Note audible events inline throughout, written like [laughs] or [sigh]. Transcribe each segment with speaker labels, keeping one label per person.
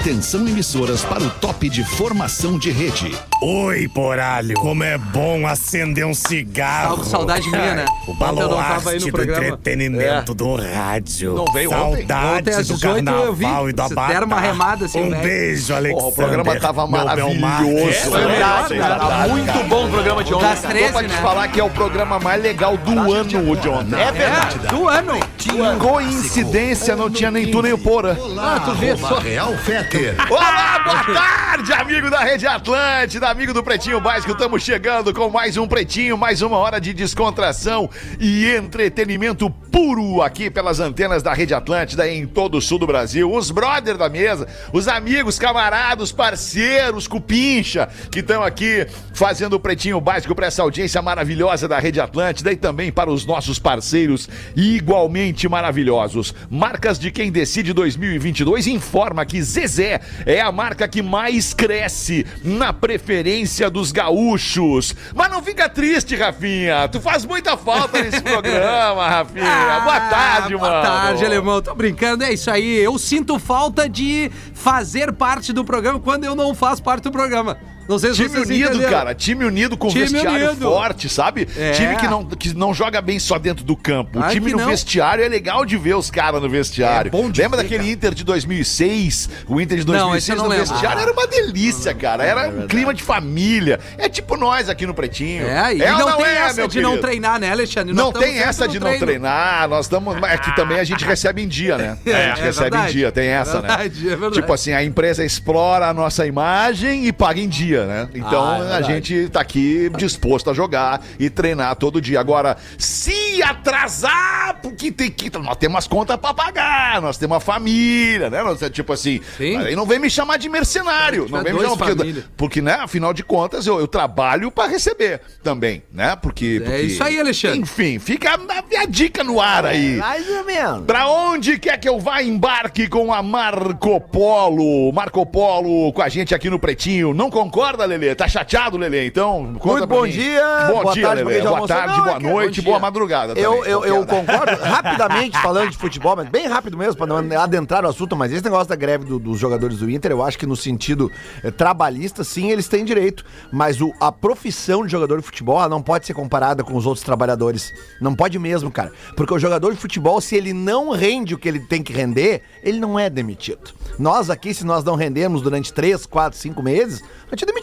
Speaker 1: Atenção emissoras para o top de formação de rede.
Speaker 2: Oi, poralho. Como é bom acender um cigarro.
Speaker 3: Salve, saudade minha, né?
Speaker 2: O baluarte do entretenimento
Speaker 3: É.
Speaker 2: do rádio.
Speaker 3: Não veio ontem?
Speaker 2: Saudades
Speaker 3: Ontem
Speaker 2: do
Speaker 3: 18 eu vi.
Speaker 2: carnaval e do Abatá.
Speaker 3: deram uma remada assim,
Speaker 2: Um
Speaker 3: velho.
Speaker 2: beijo, Alexandre.
Speaker 4: o programa tava maravilhoso. Verdade,
Speaker 2: É.
Speaker 4: Tá muito bom o programa de ontem.
Speaker 3: Das
Speaker 4: cara.
Speaker 3: 13,
Speaker 4: Tô pra te
Speaker 3: né?
Speaker 4: falar que é o programa mais legal do ano, o de ontem. É verdade.
Speaker 3: É, do ano.
Speaker 4: Coincidência, não tinha nem tu nem o Porã.
Speaker 3: Ah, tu vê só.
Speaker 1: Real Feter.
Speaker 4: Olá, boa tarde, amigo da Rede Atlântida, amigo do Pretinho Básico. Estamos chegando com mais um Pretinho, mais uma hora de descontração e entretenimento puro aqui pelas antenas da Rede Atlântida em todo o sul do Brasil. Os brothers da mesa, os amigos, camaradas, parceiros, cupincha, que estão aqui fazendo o Pretinho Básico para essa audiência maravilhosa da Rede Atlântida e também para os nossos parceiros igualmente maravilhosos. Marcas de quem decide 2022 informa que Zezé é a marca que mais cresce na preferência dos gaúchos. Mas não fica triste, Rafinha. Tu faz muita falta nesse [laughs] programa, Rafinha. boa tarde,
Speaker 3: Ah, boa
Speaker 4: mano.
Speaker 3: Boa tarde, alemão. Tô brincando, é isso aí. Eu sinto falta de fazer parte do programa quando eu não faço parte do programa. Não sei se
Speaker 4: Time
Speaker 3: vocês
Speaker 4: unido,
Speaker 3: entenderam.
Speaker 4: cara. Time unido com
Speaker 3: Time
Speaker 4: vestiário
Speaker 3: unido.
Speaker 4: forte, sabe?
Speaker 3: É.
Speaker 4: Time que não, que não joga bem só dentro do campo. O
Speaker 3: Ai,
Speaker 4: time
Speaker 3: que
Speaker 4: no
Speaker 3: não.
Speaker 4: vestiário é legal de ver os caras no vestiário.
Speaker 3: É bom de
Speaker 4: Lembra
Speaker 3: ver,
Speaker 4: daquele
Speaker 3: cara.
Speaker 4: Inter de 2006? O Inter de
Speaker 3: Não, esse
Speaker 4: 2006
Speaker 3: eu não
Speaker 4: no
Speaker 3: lembro.
Speaker 4: vestiário
Speaker 3: Ah.
Speaker 4: era uma delícia, cara. Era um clima de família. É tipo nós aqui no Pretinho.
Speaker 3: É, e
Speaker 4: ou
Speaker 3: não, tem
Speaker 4: é,
Speaker 3: essa de não
Speaker 4: querido?
Speaker 3: treinar, né, Alexandre? Nós
Speaker 4: Não tem essa de não treinar, nós estamos. [laughs] É que também a gente recebe em dia, né?
Speaker 3: É,
Speaker 4: a gente
Speaker 3: é
Speaker 4: recebe
Speaker 3: verdade.
Speaker 4: em dia, tem essa,
Speaker 3: É verdade,
Speaker 4: né?
Speaker 3: é verdade.
Speaker 4: Tipo assim, a empresa explora a nossa imagem e paga em dia, né? Então
Speaker 3: Ah, é
Speaker 4: a gente tá aqui disposto a jogar e treinar todo dia. Agora, se atrasar, porque tem que. Nós temos as contas pra pagar, nós temos uma família, né? Nós, tipo assim,
Speaker 3: Sim.
Speaker 4: aí não vem me chamar de mercenário. Não vem me chamar, porque, porque, né, afinal de contas, eu, eu trabalho pra receber também, né? Porque.
Speaker 3: É
Speaker 4: porque-
Speaker 3: isso aí, Alexandre.
Speaker 4: Enfim, fica a, a dica no ar aí.
Speaker 5: Mais ou menos.
Speaker 4: Pra onde quer que eu vá, embarque com a Marco Polo. Marco Polo com a gente aqui no Pretinho. Não concorda, Lelê? Tá chateado, Lelê? Então, conta
Speaker 5: Muito bom
Speaker 4: mim.
Speaker 5: dia,
Speaker 4: Bom
Speaker 5: boa
Speaker 4: dia,
Speaker 5: tarde
Speaker 4: Lelê. Boa tarde,
Speaker 5: Não,
Speaker 4: boa noite, boa madrugada também.
Speaker 5: Eu, eu, concordo [laughs] rapidamente falando de futebol, mas bem rápido mesmo, para não adentrar o assunto, mas esse negócio da greve do- dos jogadores do Inter, eu acho que no sentido eh, trabalhista, sim, eles têm direito. Mas o- a profissão de jogador de futebol ela não pode ser comparada com os outros trabalhadores. Não pode mesmo, cara. Porque o jogador de futebol, se ele não rende o que ele tem que render, ele não é demitido. Nós aqui, se nós não rendemos durante 3, 4, 5 meses, a gente é demitido.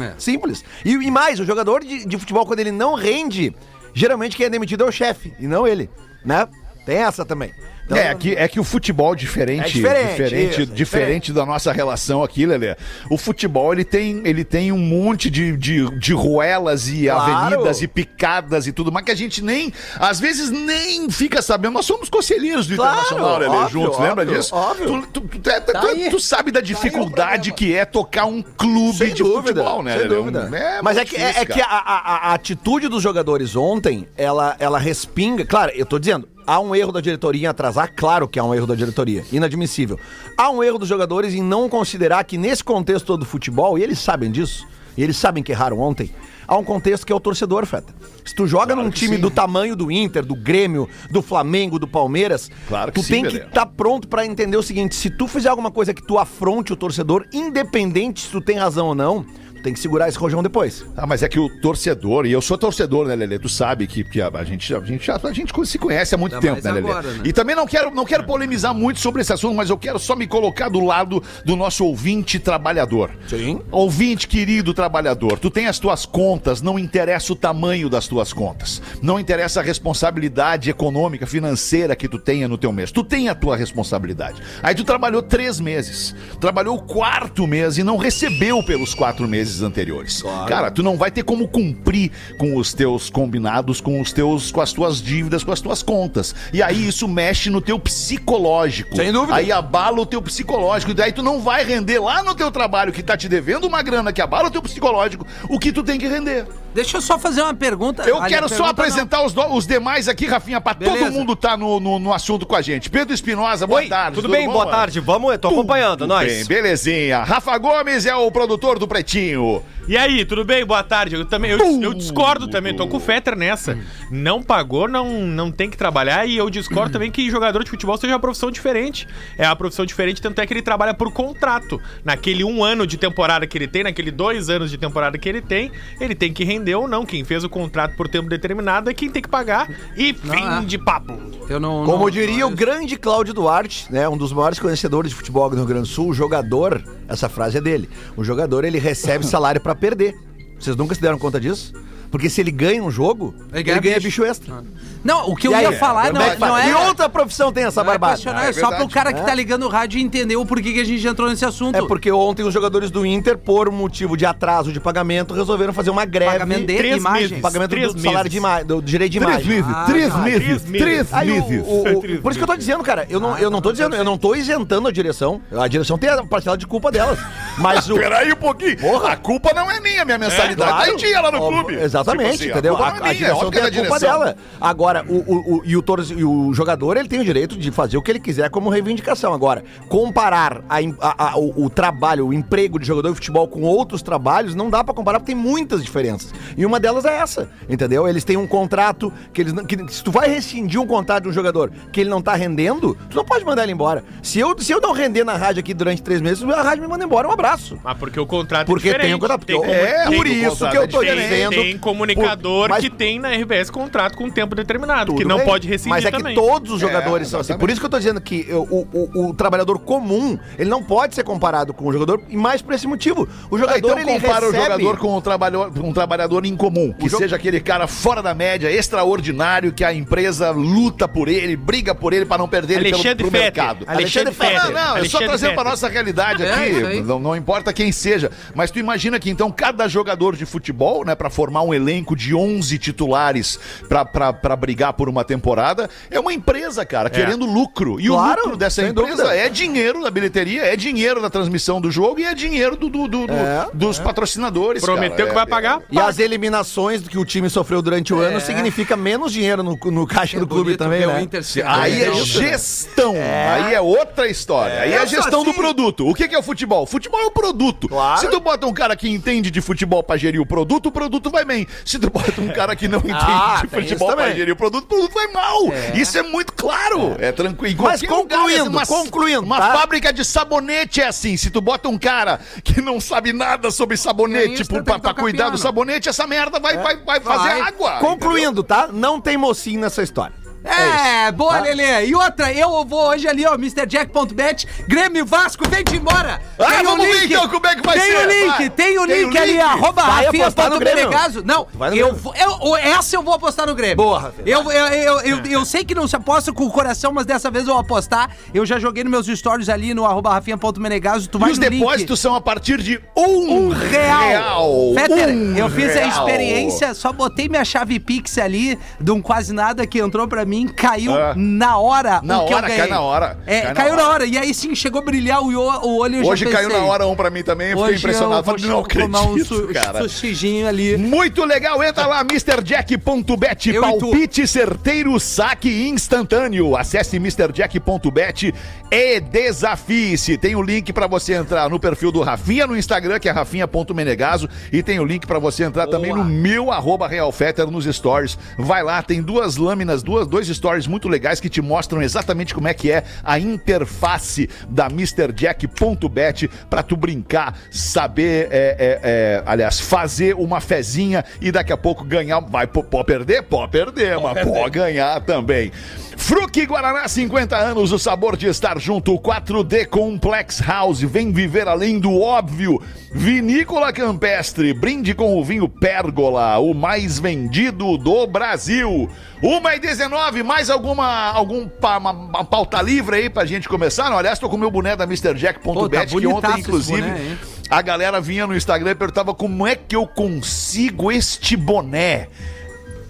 Speaker 3: É.
Speaker 5: Simples. E, e mais, o jogador de, de futebol, quando ele não rende, geralmente quem é demitido é o chefe, e não ele, né? Tem essa também. Então,
Speaker 4: É, que, é que o futebol diferente,
Speaker 5: É diferente,
Speaker 4: diferente,
Speaker 5: isso, é
Speaker 4: diferente da nossa relação aqui, Lelê. O futebol ele tem, ele tem um monte de, de, de ruelas e
Speaker 5: Claro.
Speaker 4: avenidas e picadas e tudo, mas que a gente nem, às vezes nem fica sabendo. Nós somos conselheiros do
Speaker 5: Claro,
Speaker 4: Internacional, Lelê,
Speaker 5: óbvio,
Speaker 4: juntos, lembra
Speaker 5: óbvio,
Speaker 4: disso?
Speaker 5: óbvio.
Speaker 4: Tu, tu, tu, tu- tu- tu sabe da dificuldade que é tocar um clube
Speaker 5: Sem
Speaker 4: de
Speaker 5: dúvida,
Speaker 4: futebol, né,
Speaker 5: sem
Speaker 4: Lelê?
Speaker 5: dúvida.
Speaker 4: É
Speaker 5: Mas é que, é,
Speaker 4: difícil,
Speaker 5: é que a, a- a atitude dos jogadores ontem, ela, ela respinga. Claro, eu tô dizendo, há um erro da diretoria em atrasar, claro que há um erro da diretoria, inadmissível. Há um erro dos jogadores em não considerar que nesse contexto todo do futebol, e eles sabem disso, e eles sabem que erraram ontem, há um contexto que é o torcedor, Feta. Se tu joga num
Speaker 4: que
Speaker 5: time
Speaker 4: sim.
Speaker 5: do tamanho do Inter, do Grêmio, do Flamengo, do Palmeiras,
Speaker 4: Claro
Speaker 5: tu
Speaker 4: sim,
Speaker 5: tem que estar pronto pra entender o seguinte: se tu fizer alguma coisa que tu afronte o torcedor, independente se tu tem razão ou não, tem que segurar esse rojão depois.
Speaker 4: Ah, mas é que o torcedor, e eu sou torcedor, né, Lelê? Tu sabe que, que a, a gente, a, gente, a, gente se conhece há muito
Speaker 3: Ainda
Speaker 4: tempo, né, Lelê?
Speaker 3: agora, né?
Speaker 4: E também não quero, não quero polemizar muito sobre esse assunto, mas eu quero só me colocar do lado do nosso ouvinte trabalhador.
Speaker 5: Sim.
Speaker 4: Ouvinte querido trabalhador, tu tem as tuas contas, não interessa o tamanho das tuas contas. Não interessa a responsabilidade econômica, financeira que tu tenha no teu mês. Tu tem a tua responsabilidade. Aí tu trabalhou três meses, trabalhou o quarto mês e não recebeu pelos quatro meses anteriores. Cara, tu não vai ter como cumprir com os teus combinados, com os teus, com as tuas dívidas, com as tuas contas. E aí isso mexe no teu psicológico.
Speaker 5: Sem dúvida.
Speaker 4: Aí abala o teu psicológico. E daí tu não vai render lá no teu trabalho que tá te devendo uma grana que abala o teu psicológico, o que tu tem que render.
Speaker 3: Deixa eu só fazer uma pergunta.
Speaker 4: Eu
Speaker 3: Olha,
Speaker 4: quero só
Speaker 3: pergunta
Speaker 4: apresentar os, do- os demais aqui, Rafinha, pra todo
Speaker 3: Beleza.
Speaker 4: mundo tá no, no, no assunto com a gente. Pedro Espinosa, boa
Speaker 6: Oi,
Speaker 4: tarde.
Speaker 6: tudo bem?
Speaker 4: bom,
Speaker 6: Boa
Speaker 4: mano?
Speaker 6: tarde. Vamos, eu tô acompanhando,
Speaker 4: Tudo
Speaker 6: nós.
Speaker 4: bem, belezinha. Rafa Gomes é o produtor do Pretinho.
Speaker 7: E aí, tudo bem? Boa tarde. Eu também eu, eu discordo também, tô com o Fetter nessa. Não pagou, não, não tem que trabalhar e eu discordo também que jogador de futebol seja uma profissão diferente. É uma profissão diferente, tanto é que ele trabalha por contrato. Naquele um ano de temporada que ele tem, naquele dois anos de temporada que ele tem, ele tem que render ou não. Quem fez o contrato por tempo determinado é quem tem que pagar. E fim
Speaker 3: é.
Speaker 7: de papo.
Speaker 3: Eu não.
Speaker 5: Como
Speaker 3: não-
Speaker 5: diria
Speaker 3: não-
Speaker 5: o grande Cláudio Duarte, né, um dos maiores conhecedores de futebol do Rio Grande do Sul, o jogador, essa frase é dele. O jogador ele recebe [laughs] salário pra perder. Vocês nunca se deram conta disso? Porque se ele ganha um jogo,
Speaker 3: Ele
Speaker 5: ele
Speaker 3: ganha
Speaker 5: ganha,
Speaker 3: bicho.
Speaker 5: bicho extra.
Speaker 3: Não, o que eu
Speaker 5: aí?
Speaker 3: ia falar não,
Speaker 5: Verdade,
Speaker 3: não é.
Speaker 5: E outra profissão tem essa
Speaker 3: é
Speaker 5: barbada.
Speaker 4: Ah, é
Speaker 3: é só pro cara que
Speaker 5: né?
Speaker 3: tá ligando o rádio entender o porquê que a gente entrou nesse assunto.
Speaker 5: É porque ontem os jogadores do Inter, por motivo de atraso de pagamento, resolveram fazer uma greve.
Speaker 3: Pagamento de
Speaker 7: Três
Speaker 3: imagem.
Speaker 7: meses.
Speaker 5: pagamento
Speaker 7: Três
Speaker 5: do salário
Speaker 7: meses.
Speaker 5: de imagem, do direito de imagem.
Speaker 3: Ah,
Speaker 1: três
Speaker 3: tá.
Speaker 1: meses,
Speaker 7: Três
Speaker 1: três
Speaker 5: Aí, o-
Speaker 1: meses.
Speaker 5: o- o- por isso que eu tô dizendo, cara, eu não, eu não tô dizendo, eu não tô isentando a direção. A direção tem a parcela de culpa delas. Mas o. [laughs]
Speaker 4: Peraí um pouquinho.
Speaker 5: Porra.
Speaker 4: A culpa não é minha, minha mensalidade
Speaker 5: Claro.
Speaker 4: tá em dia lá no clube.
Speaker 5: Exatamente,
Speaker 4: Tipo assim,
Speaker 5: entendeu?
Speaker 4: culpa
Speaker 5: A,
Speaker 4: não é
Speaker 5: a
Speaker 4: é
Speaker 5: direção tem a
Speaker 4: é
Speaker 5: culpa
Speaker 4: direção.
Speaker 5: dela. Agora, o, o, o- e, o tor- e o jogador, ele tem o direito de fazer o que ele quiser como reivindicação. Agora, comparar a a- a- o, o trabalho, o emprego de jogador de futebol com outros trabalhos, não dá pra comparar porque tem muitas diferenças. E uma delas é essa, entendeu? Eles têm um contrato que eles não- que, se tu vai rescindir um contrato de um jogador que ele não tá rendendo, tu não pode mandar ele embora. Se eu, se eu não render na rádio aqui durante três meses, a rádio me manda embora. Um abraço.
Speaker 7: Mas porque o contrato
Speaker 5: Porque
Speaker 7: é diferente.
Speaker 5: tem o contrato.
Speaker 7: Tem,
Speaker 5: porque
Speaker 4: É,
Speaker 5: por
Speaker 4: tem
Speaker 5: isso
Speaker 4: contrato
Speaker 5: que eu
Speaker 4: é
Speaker 5: tô dizendo.
Speaker 7: Comunicador
Speaker 5: mas-
Speaker 7: que tem na RBS contrato com tempo determinado, que não
Speaker 5: bem,
Speaker 7: pode rescindir
Speaker 5: Mas é
Speaker 7: também.
Speaker 5: que todos os
Speaker 4: É,
Speaker 5: jogadores são assim. Por isso que eu tô dizendo que o, o- o trabalhador comum, ele não pode ser comparado com o jogador, e mais por esse motivo. O
Speaker 4: Ah,
Speaker 5: jogador,
Speaker 4: então
Speaker 5: ele
Speaker 4: compara
Speaker 5: recebe...
Speaker 4: o jogador com o trabalhador, um trabalhador incomum, que
Speaker 5: jo-
Speaker 4: seja aquele cara fora da média, extraordinário, que a empresa luta por ele, briga por ele pra não perder ele
Speaker 7: Alexandre
Speaker 4: pelo, pro
Speaker 7: Fetter.
Speaker 4: mercado.
Speaker 7: Alexandre
Speaker 4: Não,
Speaker 7: Fetter.
Speaker 4: Não, não, é só
Speaker 7: Alexandre
Speaker 4: trazendo pra
Speaker 7: Fetter.
Speaker 4: nossa realidade
Speaker 3: É,
Speaker 4: aqui,
Speaker 3: aí.
Speaker 4: não, não importa quem seja, mas tu imagina que então cada jogador de futebol, né, pra formar um elenco de 11 titulares pra brigar por uma temporada, é uma empresa, cara, querendo lucro. E
Speaker 5: Claro,
Speaker 4: o lucro dessa empresa
Speaker 5: dúvida.
Speaker 4: é dinheiro da bilheteria, é dinheiro da transmissão do jogo e é dinheiro do, do- do- do-
Speaker 5: É,
Speaker 4: dos patrocinadores.
Speaker 7: Prometeu
Speaker 4: cara.
Speaker 7: que
Speaker 4: É-
Speaker 7: vai pagar?
Speaker 5: E as eliminações que o time sofreu durante o
Speaker 3: É.
Speaker 5: ano significa menos dinheiro no, no caixa do clube também, né?
Speaker 3: Inter se
Speaker 4: Aí é
Speaker 3: arrependendo.
Speaker 4: gestão, aí é outra história. Aí é a gestão do
Speaker 5: assim.
Speaker 4: produto. O que que é o futebol? Futebol é o produto.
Speaker 5: Claro.
Speaker 4: Se tu bota um cara que entende de futebol pra gerir o produto, o produto vai bem. Se tu bota um cara que não [laughs] entende
Speaker 5: Ah,
Speaker 4: de futebol pra gerir o produto, o produto vai mal. Isso é muito claro. É, tranquilo. Em
Speaker 5: Mas
Speaker 4: qualquer lugar,
Speaker 5: concluindo,
Speaker 4: uma-
Speaker 5: concluindo,
Speaker 4: Uma
Speaker 5: tá?
Speaker 4: fábrica de sabonete é assim. Se tu bota um cara que não sabe nada sobre sabonete, tipo, pra, pra cuidar do
Speaker 3: piano.
Speaker 4: sabonete, essa merda vai, vai, vai fazer
Speaker 3: Vai.
Speaker 4: água.
Speaker 5: Concluindo, tá? Não tem mocinho nessa história.
Speaker 3: É, boa, Lelê. E outra, eu vou hoje ali, ó, MrJack.bet, Grêmio e Vasco, vem de embora.
Speaker 4: Ah,
Speaker 3: tem
Speaker 4: vamos ver então como é que vai
Speaker 3: tem
Speaker 4: ser,
Speaker 3: o link,
Speaker 4: vai.
Speaker 3: tem o
Speaker 4: Tem o
Speaker 3: link ali,
Speaker 4: link?
Speaker 3: arroba rafinha.menegaso. Não, eu, vou- eu, essa eu vou apostar no Grêmio.
Speaker 5: Boa, Rafinha.
Speaker 3: Eu, eu, eu, eu, eu sei que não se aposta com o coração, mas dessa vez eu vou apostar. Eu já joguei nos meus stories ali no arroba rafinha.menegaso. Tu
Speaker 4: E
Speaker 3: vai
Speaker 4: os
Speaker 3: no link.
Speaker 4: depósitos são a partir de um,
Speaker 3: Um real. Fetter,
Speaker 4: Um
Speaker 3: eu fiz a
Speaker 4: real.
Speaker 3: experiência, só botei minha chave Pix ali, de um quase nada que entrou pra mim, caiu
Speaker 4: Ah.
Speaker 3: na hora
Speaker 4: Na
Speaker 3: o que
Speaker 4: hora,
Speaker 3: eu ganhei.
Speaker 4: cai na hora.
Speaker 3: É,
Speaker 4: Cai
Speaker 3: caiu na
Speaker 4: hora.
Speaker 3: hora. E aí sim, chegou a brilhar o, o olho
Speaker 4: Hoje caiu
Speaker 3: pensei,
Speaker 4: na hora um pra mim também, eu fiquei impressionado.
Speaker 3: eu vou
Speaker 4: não
Speaker 3: tomar um
Speaker 4: acredito,
Speaker 3: su
Speaker 4: cara.
Speaker 3: sushijinho ali.
Speaker 4: Muito legal, entra lá, MrJack.bet, palpite certeiro, saque instantâneo. Acesse MrJack.bet e desafie-se. Tem o link pra você entrar no perfil do Rafinha no Instagram, que é rafinha.menegaso, e tem o link pra você entrar também no meu arroba realfetter nos stories. Vai lá, tem duas lâminas, duas, dois stories muito legais que te mostram exatamente como é que é a interface da MrJack.bet pra tu brincar, saber, é, é, é, aliás, fazer uma fezinha e daqui a pouco ganhar. Vai, pô- pode perder? Pode perder, mas pode ganhar também. Fruque Guaraná, 50 anos, o sabor de estar junto. 4D Complex House, vem viver além do óbvio. Vinícola Campestre, brinde com o vinho Pérgola, o mais vendido do Brasil. 1 e 19, mais alguma algum pa, uma, uma pauta livre aí pra gente começar? Não, aliás, tô com o meu boné da MrJack.bet,
Speaker 3: tá
Speaker 4: que ontem, inclusive,
Speaker 3: boné,
Speaker 4: a galera vinha no Instagram e perguntava como é que eu consigo este boné.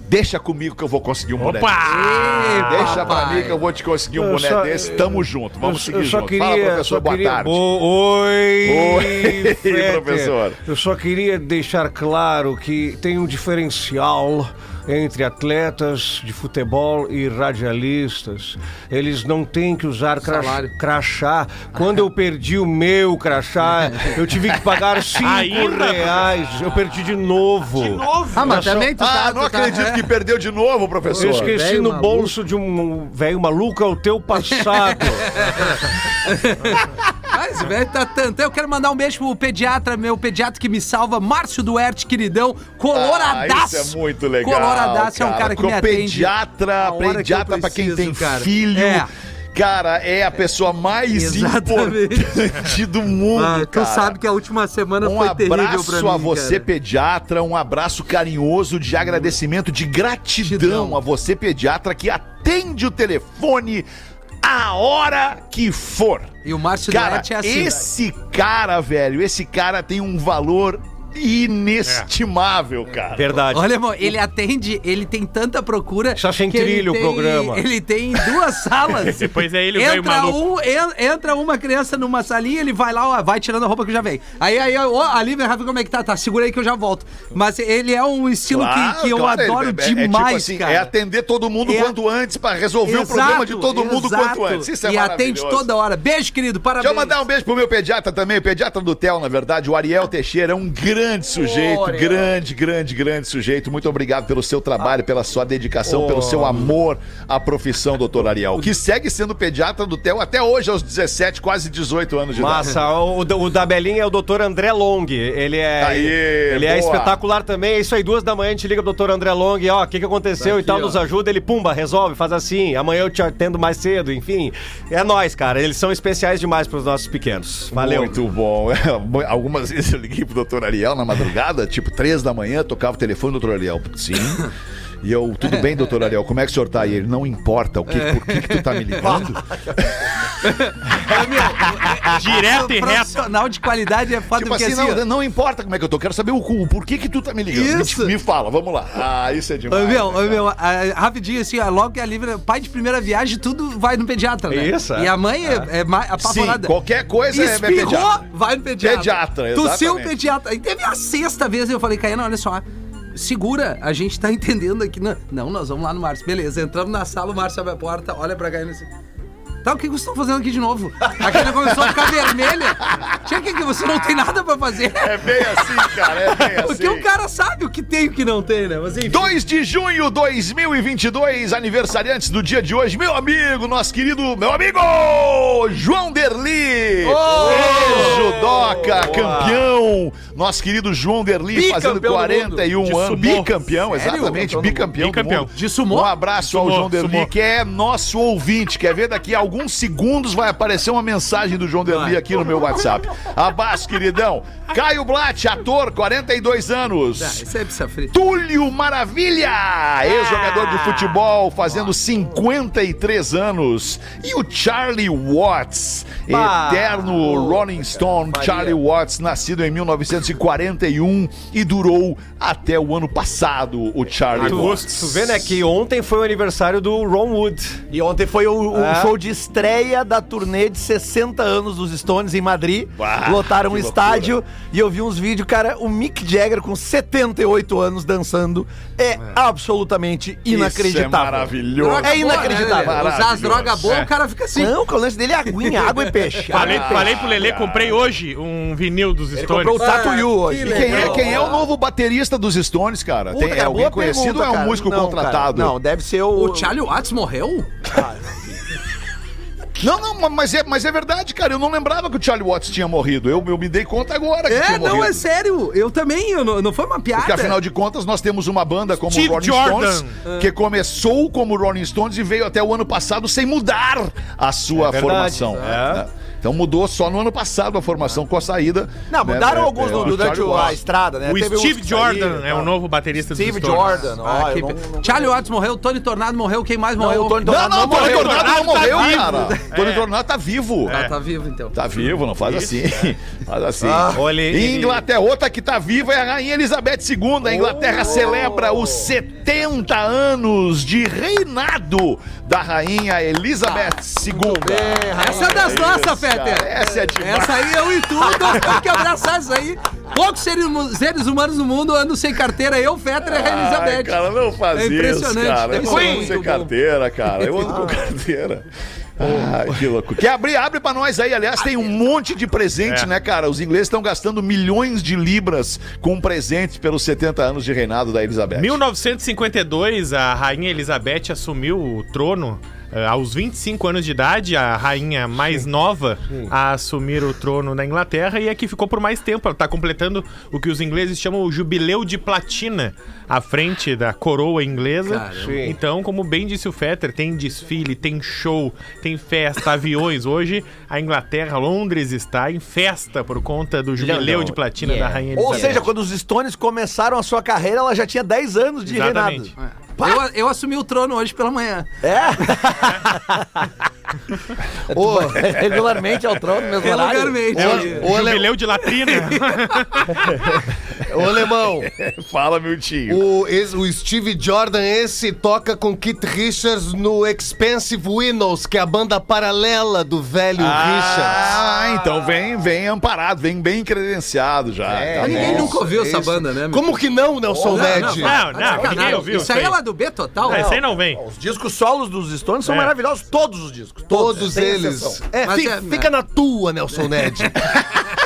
Speaker 4: Deixa comigo que eu vou conseguir um boné desse.
Speaker 7: Opa!
Speaker 4: Deixa pra mim que eu vou te conseguir um
Speaker 6: Eu
Speaker 4: boné
Speaker 6: só-
Speaker 4: desse. Tamo junto. Vamos
Speaker 6: eu,
Speaker 4: seguir
Speaker 6: eu só
Speaker 4: junto.
Speaker 6: queria,
Speaker 4: Fala, professor.
Speaker 6: só
Speaker 4: Boa
Speaker 6: queria-
Speaker 4: tarde.
Speaker 6: Oi, [laughs]
Speaker 4: Oi, professor.
Speaker 6: Eu só queria deixar claro que tem um diferencial entre atletas de futebol e radialistas. Eles não têm que usar cra- crachá. Quando eu perdi o meu crachá, eu tive que pagar [laughs] cinco
Speaker 7: Ainda?
Speaker 6: reais. Eu perdi de novo. De novo?
Speaker 3: Ah, mas também tu tá...
Speaker 4: Ah, não
Speaker 3: tu tá-
Speaker 4: acredito que perdeu de novo, professor.
Speaker 6: Eu esqueci
Speaker 3: Velho
Speaker 6: no
Speaker 3: maluco.
Speaker 6: bolso de um velho maluco, é o teu passado. [laughs]
Speaker 3: Mas, velho, tá tanto. Eu quero mandar um beijo pro pediatra, meu pediatra que me salva, Márcio Duerte, queridão, coloradaço.
Speaker 4: Ah, isso é muito legal.
Speaker 3: Coloradaço é um cara que me
Speaker 4: Com
Speaker 3: atende.
Speaker 4: Pediatra, pediatra pra quem tem
Speaker 3: cara.
Speaker 4: filho.
Speaker 3: É.
Speaker 4: Cara, é a pessoa mais
Speaker 3: Exatamente.
Speaker 4: importante do mundo,
Speaker 3: Ah, tu
Speaker 4: cara.
Speaker 3: sabe que a última semana
Speaker 4: Um
Speaker 3: foi terrível
Speaker 4: abraço
Speaker 3: pra mim,
Speaker 4: a você,
Speaker 3: cara.
Speaker 4: pediatra, um abraço carinhoso de agradecimento, de gratidão
Speaker 3: Gratidão.
Speaker 4: a você, pediatra, que atende o telefone a hora que for.
Speaker 3: E o Márcio
Speaker 4: Cara,
Speaker 3: Duarte é assim.
Speaker 4: esse cara, velho, esse cara tem um valor inestimável, cara.
Speaker 6: Verdade.
Speaker 3: Olha, irmão, ele atende, ele tem tanta procura.
Speaker 6: Só sem
Speaker 3: que ele
Speaker 6: trilho o
Speaker 3: tem-
Speaker 6: programa.
Speaker 3: Ele tem duas [laughs] salas.
Speaker 7: Depois é ele, o velho
Speaker 3: entra,
Speaker 7: maluco.
Speaker 3: um, en- entra uma criança numa salinha, ele vai lá, ó, vai tirando a roupa que já vem. Aí, aí, ó, a Lívia Rafa, como é que tá? Tá, segura aí que eu já volto. Mas ele é um estilo
Speaker 4: Claro,
Speaker 3: que, que eu
Speaker 4: claro,
Speaker 3: adoro
Speaker 4: é- é- é
Speaker 3: demais,
Speaker 4: tipo assim,
Speaker 3: cara.
Speaker 4: É atender todo mundo
Speaker 3: É-
Speaker 4: quanto antes pra resolver o problema de todo mundo
Speaker 3: exato.
Speaker 4: quanto antes. Isso é
Speaker 3: E atende
Speaker 4: maravilhoso.
Speaker 3: toda hora. Beijo, querido, parabéns.
Speaker 4: Deixa eu mandar um beijo pro meu pediatra também, o pediatra do TEL, na verdade, o Ariel Teixeira, é um grande sujeito, grande, grande, grande sujeito. Muito obrigado pelo seu trabalho, pela sua dedicação, pelo seu amor à profissão, doutor Ariel, que segue sendo pediatra do TEL até hoje, aos 17, quase 18 anos de idade.
Speaker 6: Massa, o, o da Belinha é o doutor André Long. Ele é.
Speaker 4: Aê,
Speaker 6: ele é
Speaker 4: boa.
Speaker 6: espetacular também. É isso aí, duas da manhã a gente liga pro doutor André Long, ó, o que, que aconteceu e tal,
Speaker 3: ó.
Speaker 6: nos ajuda. Ele, pumba, resolve, faz assim. Amanhã eu te atendo mais cedo, enfim. É nóis, cara. Eles são especiais demais pros nossos pequenos. Valeu.
Speaker 4: Muito bom. [laughs] Algumas vezes eu liguei pro doutor Ariel na madrugada, tipo três da manhã, tocava o telefone do doutor Ariel. Sim. E eu, tudo bem, doutor Ariel, como é que o senhor tá? E ele, não importa, o que, por que, que tu tá me ligando? [laughs]
Speaker 7: Direto e reto.
Speaker 3: Profissional de qualidade é foda
Speaker 4: Tipo
Speaker 3: porque
Speaker 4: assim,
Speaker 3: assim,
Speaker 4: não,
Speaker 3: ó,
Speaker 4: não importa como é que eu tô, quero saber o, o porquê que tu tá me ligando.
Speaker 3: Isso.
Speaker 4: Me, me fala, vamos lá. Ah, isso é demais.
Speaker 3: Ô, meu,
Speaker 4: né,
Speaker 3: ô, meu, ah, rapidinho assim, ó, logo que a Lívia, pai de primeira viagem, tudo vai no pediatra, né?
Speaker 6: Isso, é.
Speaker 3: E a mãe é, é mais
Speaker 4: Sim,
Speaker 3: apavorada.
Speaker 4: qualquer coisa é
Speaker 3: Espirrou,
Speaker 4: pediatra.
Speaker 3: vai no pediatra.
Speaker 4: Pediatra,
Speaker 3: Tossiu o
Speaker 4: exatamente.
Speaker 3: pediatra. E teve a sexta vez, eu falei, Caiana, olha só, segura, a gente tá [laughs] entendendo aqui. Não, não nós vamos lá no Márcio. Beleza, entramos na sala, o Márcio abre a porta, olha pra Caiana assim... Tá, o que vocês estão fazendo aqui de novo? A Caiana começou a ficar vermelha. Tinha que que você não tem nada pra fazer.
Speaker 4: É bem assim, cara, é bem [laughs] assim.
Speaker 3: Porque o cara sabe o que tem e o que não tem, né? Mas enfim.
Speaker 4: 2 de junho 2022, aniversariantes do dia de hoje, meu amigo, nosso querido, meu amigo João Derli, judoca, campeão, nosso querido João Derli fazendo
Speaker 6: Bicampeão do
Speaker 4: 41
Speaker 7: De
Speaker 4: anos, bicampeão,
Speaker 3: Sério?
Speaker 4: exatamente, bicampeão, do
Speaker 7: Bicampeão.
Speaker 4: mundo.
Speaker 3: De sumô?
Speaker 4: Um abraço ao
Speaker 7: Sumô,
Speaker 4: João Derli,
Speaker 7: sumô.
Speaker 4: que é nosso ouvinte, quer ver daqui a alguns segundos vai aparecer uma mensagem do João Derli aqui no meu WhatsApp. Abraço, queridão. Caio Blatt, ator, 42 anos.
Speaker 3: Ah, isso pizza frita.
Speaker 4: Túlio Maravilha, ex-jogador de futebol, fazendo 53 anos. E o Charlie Watts, eterno Rolling Stone, Charlie Watts, nascido em 1941 e durou até o ano passado, o Charlie
Speaker 6: Tu,
Speaker 4: Watts.
Speaker 6: tu vê, né, que ontem foi o aniversário do Ron Wood.
Speaker 5: E ontem foi o, o
Speaker 6: É.
Speaker 5: show de estreia da turnê de 60 anos dos Stones em Madrid.
Speaker 4: Bah,
Speaker 5: Lotaram um
Speaker 4: que
Speaker 5: estádio e eu vi uns vídeos, cara, o Mick Jagger com 78 anos dançando é, absolutamente inacreditável.
Speaker 4: Isso é maravilhoso.
Speaker 3: Droga
Speaker 5: É inacreditável.
Speaker 3: boa, né? Usar as drogas boas,
Speaker 7: É.
Speaker 3: o cara fica assim.
Speaker 5: Não, que o lance dele é aguinha, água e peixe.
Speaker 7: Falei, falei pro Lelê, comprei hoje um vinil dos
Speaker 5: Ele
Speaker 7: Stones.
Speaker 5: comprou o Tattoo You hoje.
Speaker 3: que
Speaker 4: E quem é, quem é o novo baterista dos Stones, cara?
Speaker 5: Puta,
Speaker 4: Tem, é
Speaker 5: cara,
Speaker 4: alguém
Speaker 5: boa
Speaker 4: conhecido
Speaker 5: pergunta,
Speaker 4: ou é um
Speaker 5: cara.
Speaker 4: músico
Speaker 5: Não,
Speaker 4: contratado?
Speaker 5: cara, não, deve ser o...
Speaker 3: O Charlie Watts morreu?
Speaker 4: Não, não, mas é, mas é verdade, cara. Eu não lembrava que o Charlie Watts tinha morrido. Eu, eu me dei conta agora que
Speaker 3: É,
Speaker 4: tinha
Speaker 3: não,
Speaker 4: morrido.
Speaker 3: é sério. Eu também, eu não, não foi uma piada.
Speaker 4: Porque afinal de contas nós temos uma banda como
Speaker 7: Steve
Speaker 4: Rolling
Speaker 7: Jordan.
Speaker 4: Stones que começou como Rolling Stones e veio até o ano passado sem mudar a sua
Speaker 6: É verdade,
Speaker 4: formação.
Speaker 6: é.
Speaker 4: né? Então mudou só no ano passado a formação com a saída.
Speaker 5: Não,
Speaker 4: né,
Speaker 5: mudaram
Speaker 4: é,
Speaker 5: alguns
Speaker 4: é,
Speaker 5: durante o- a estrada, né?
Speaker 7: O
Speaker 5: Teve
Speaker 7: Steve Jordan
Speaker 5: saíram,
Speaker 7: é o novo baterista dos
Speaker 5: Steve. Jordan.
Speaker 3: Ah,
Speaker 5: ó, não- não-
Speaker 3: Charlie Watts morreu, Tony Tornado morreu, quem mais morreu?
Speaker 5: o Tony
Speaker 4: Não,
Speaker 5: Tornado
Speaker 4: não, o Tony
Speaker 5: morreu.
Speaker 4: Tornado não
Speaker 7: Tornado tá
Speaker 4: morreu, cara. Tony Tornado tá vivo.
Speaker 3: Ah, tá vivo então.
Speaker 4: Tá vivo, não faz assim. [laughs] Faz assim.
Speaker 7: Olha, ele-
Speaker 4: Inglaterra, outra que tá viva é a Rainha Elizabeth II. A Inglaterra celebra os 70 anos de reinado da Rainha Elizabeth II.
Speaker 3: Essa é das nossas,
Speaker 4: Essa,
Speaker 3: Fetter.
Speaker 4: essa é demais.
Speaker 3: Essa aí eu e tu, nós temos que abraçar isso aí. Poucos seres, humanos no mundo andam sem carteira. Eu, Fetter e a Elizabeth.
Speaker 4: cara, não faz
Speaker 3: É
Speaker 4: isso,
Speaker 3: impressionante,
Speaker 4: cara. Eu
Speaker 3: deve
Speaker 4: não
Speaker 3: ser
Speaker 4: ando sem carteira, cara. Eu ando com carteira. Ai, que louco. Quer abrir? Abre pra nós aí. Aliás, tem um monte de presente,
Speaker 7: É.
Speaker 4: né, cara? Os ingleses estão gastando milhões de libras com presentes pelos 70 anos de reinado da Elizabeth.
Speaker 7: 1952, a rainha Elizabeth assumiu o trono. Eh, aos 25 anos de idade, a rainha mais nova a assumir o trono na Inglaterra e é que ficou por mais tempo. Ela está completando o que os ingleses chamam o jubileu de platina à frente da coroa inglesa.
Speaker 3: Caramba.
Speaker 7: Então, como bem disse o Fetter, tem desfile, tem show, tem festa, aviões. Hoje, a Inglaterra, Londres, está em festa por conta do jubileu de platina da rainha
Speaker 5: Ou
Speaker 7: Elizabeth.
Speaker 5: seja, quando os Stones começaram a sua carreira, ela já tinha 10 anos de
Speaker 7: Exatamente.
Speaker 5: reinado.
Speaker 3: Eu, eu assumi o trono hoje pela manhã.
Speaker 5: É? [laughs] [laughs] Regularmente ao trono, mesmo horário.
Speaker 3: Regularmente.
Speaker 7: É o
Speaker 8: Ô, Ale-
Speaker 7: jubileu de latrina.
Speaker 8: Ô, alemão, [laughs]
Speaker 4: Fala, meu tio.
Speaker 8: o, esse- o Steve Jordan, esse toca com Keith Richards no Expensive Windows, que é a banda paralela do velho Richards.
Speaker 4: Ah, então vem, vem amparado, vem bem credenciado já.
Speaker 8: É,
Speaker 4: Tá
Speaker 3: Ninguém
Speaker 4: bom.
Speaker 3: nunca ouviu essa
Speaker 8: Isso.
Speaker 3: banda, né? meu?
Speaker 8: Como que não, Nelson Ned?
Speaker 7: Não, não, ninguém ouviu.
Speaker 3: Isso aí é lá do B total?
Speaker 7: Não, Esse aí não vem.
Speaker 5: Os discos solos dos Stones são
Speaker 7: É.
Speaker 5: maravilhosos, todos os discos.
Speaker 8: Todos
Speaker 5: sem
Speaker 8: eles. É,
Speaker 3: é-
Speaker 8: fica na tua, Nelson Ned. [laughs]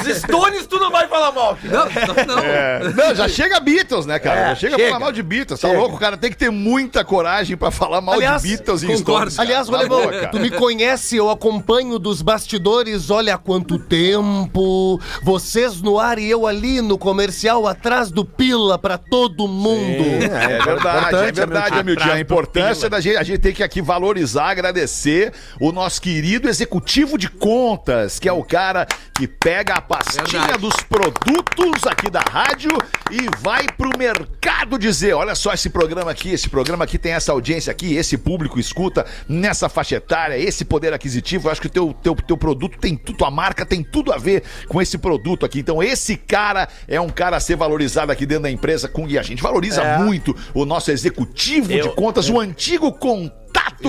Speaker 5: Os Stones tu não vai falar mal.
Speaker 3: Não, não, não.
Speaker 4: É. Não, já chega Beatles, né, cara?
Speaker 5: É,
Speaker 4: já chega, a
Speaker 5: chega.
Speaker 4: falar mal de Beatles. Tá
Speaker 5: Chega.
Speaker 4: louco? O cara tem que ter muita coragem pra falar mal
Speaker 8: Aliás,
Speaker 4: de Beatles e
Speaker 3: concordo.
Speaker 4: Stones.
Speaker 8: Aliás,
Speaker 4: cara.
Speaker 8: alemão,
Speaker 4: boa, cara.
Speaker 8: tu me conhece, eu acompanho dos bastidores, olha há quanto tempo. Vocês no ar e eu ali no comercial, atrás do pila pra todo mundo.
Speaker 4: É verdade, é verdade,
Speaker 7: Hamilton.
Speaker 4: Hamilton. A importância da gente, a gente tem que aqui valorizar, agradecer o nosso querido executivo de contas, que é o cara que pega a pastinha
Speaker 3: Verdade.
Speaker 4: dos produtos aqui da rádio e vai pro mercado dizer: olha só esse programa aqui, esse programa aqui tem essa audiência aqui, esse público escuta nessa faixa etária, esse poder aquisitivo. Eu acho que o teu, teu, teu produto tem tudo, a marca tem tudo a ver com esse produto aqui. Então, esse cara é um cara a ser valorizado aqui dentro da empresa com e a gente valoriza
Speaker 5: É.
Speaker 4: muito o nosso executivo de contas, o antigo contato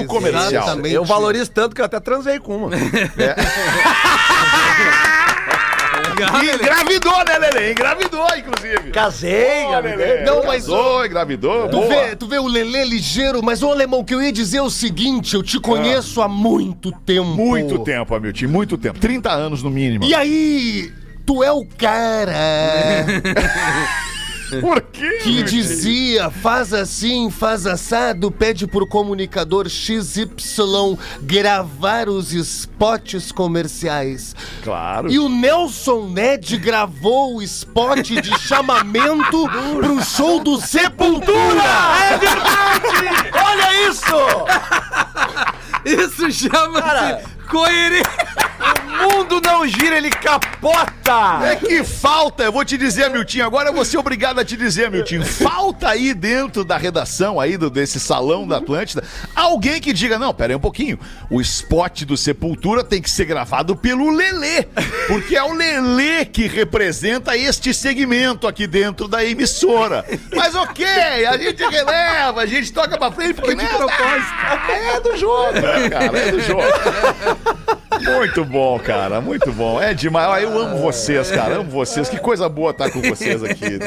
Speaker 4: comercial.
Speaker 8: Exatamente.
Speaker 5: Eu valorizo tanto que eu até transei com uma.
Speaker 4: E [laughs] engravidou, né, Lelê? Engravidou, inclusive.
Speaker 5: Casei, garoto.
Speaker 4: Lelê.
Speaker 8: Não, mas-
Speaker 4: Casou, engravidou.
Speaker 8: Tu
Speaker 4: boa.
Speaker 8: vê, tu vê o Lelê ligeiro, mas ô alemão, o que eu ia dizer é o seguinte: eu te conheço há muito tempo.
Speaker 4: Muito tempo, Hamilton, muito tempo. 30 anos no mínimo.
Speaker 8: E aí, tu é o cara [laughs]
Speaker 4: Por quê?
Speaker 8: que dizia: faz assim, faz assado, pede pro comunicador XY gravar os spots comerciais.
Speaker 4: Claro.
Speaker 8: E o Nelson Ned gravou o spot de [laughs] chamamento pro show do Sepultura!
Speaker 5: É verdade! Olha isso!
Speaker 3: Isso chama-se coerência.
Speaker 5: O mundo não gira, ele capota!
Speaker 4: É que falta, eu vou te dizer, Miltinho, agora eu vou ser obrigado a te dizer, Miltinho, falta aí dentro da redação aí do, desse salão da Atlântida, alguém que diga, não, pera aí um pouquinho, o spot do Sepultura tem que ser gravado pelo Lelê, porque é o Lelê que representa este segmento aqui dentro da emissora. Mas ok, a gente releva, a gente toca pra frente, porque né, é do jogo, né, cara, é do jogo. [laughs] Muito bom, cara, muito bom. É demais. Ah, Eu amo vocês, cara. Amo vocês. Que coisa boa estar com vocês [laughs] aqui.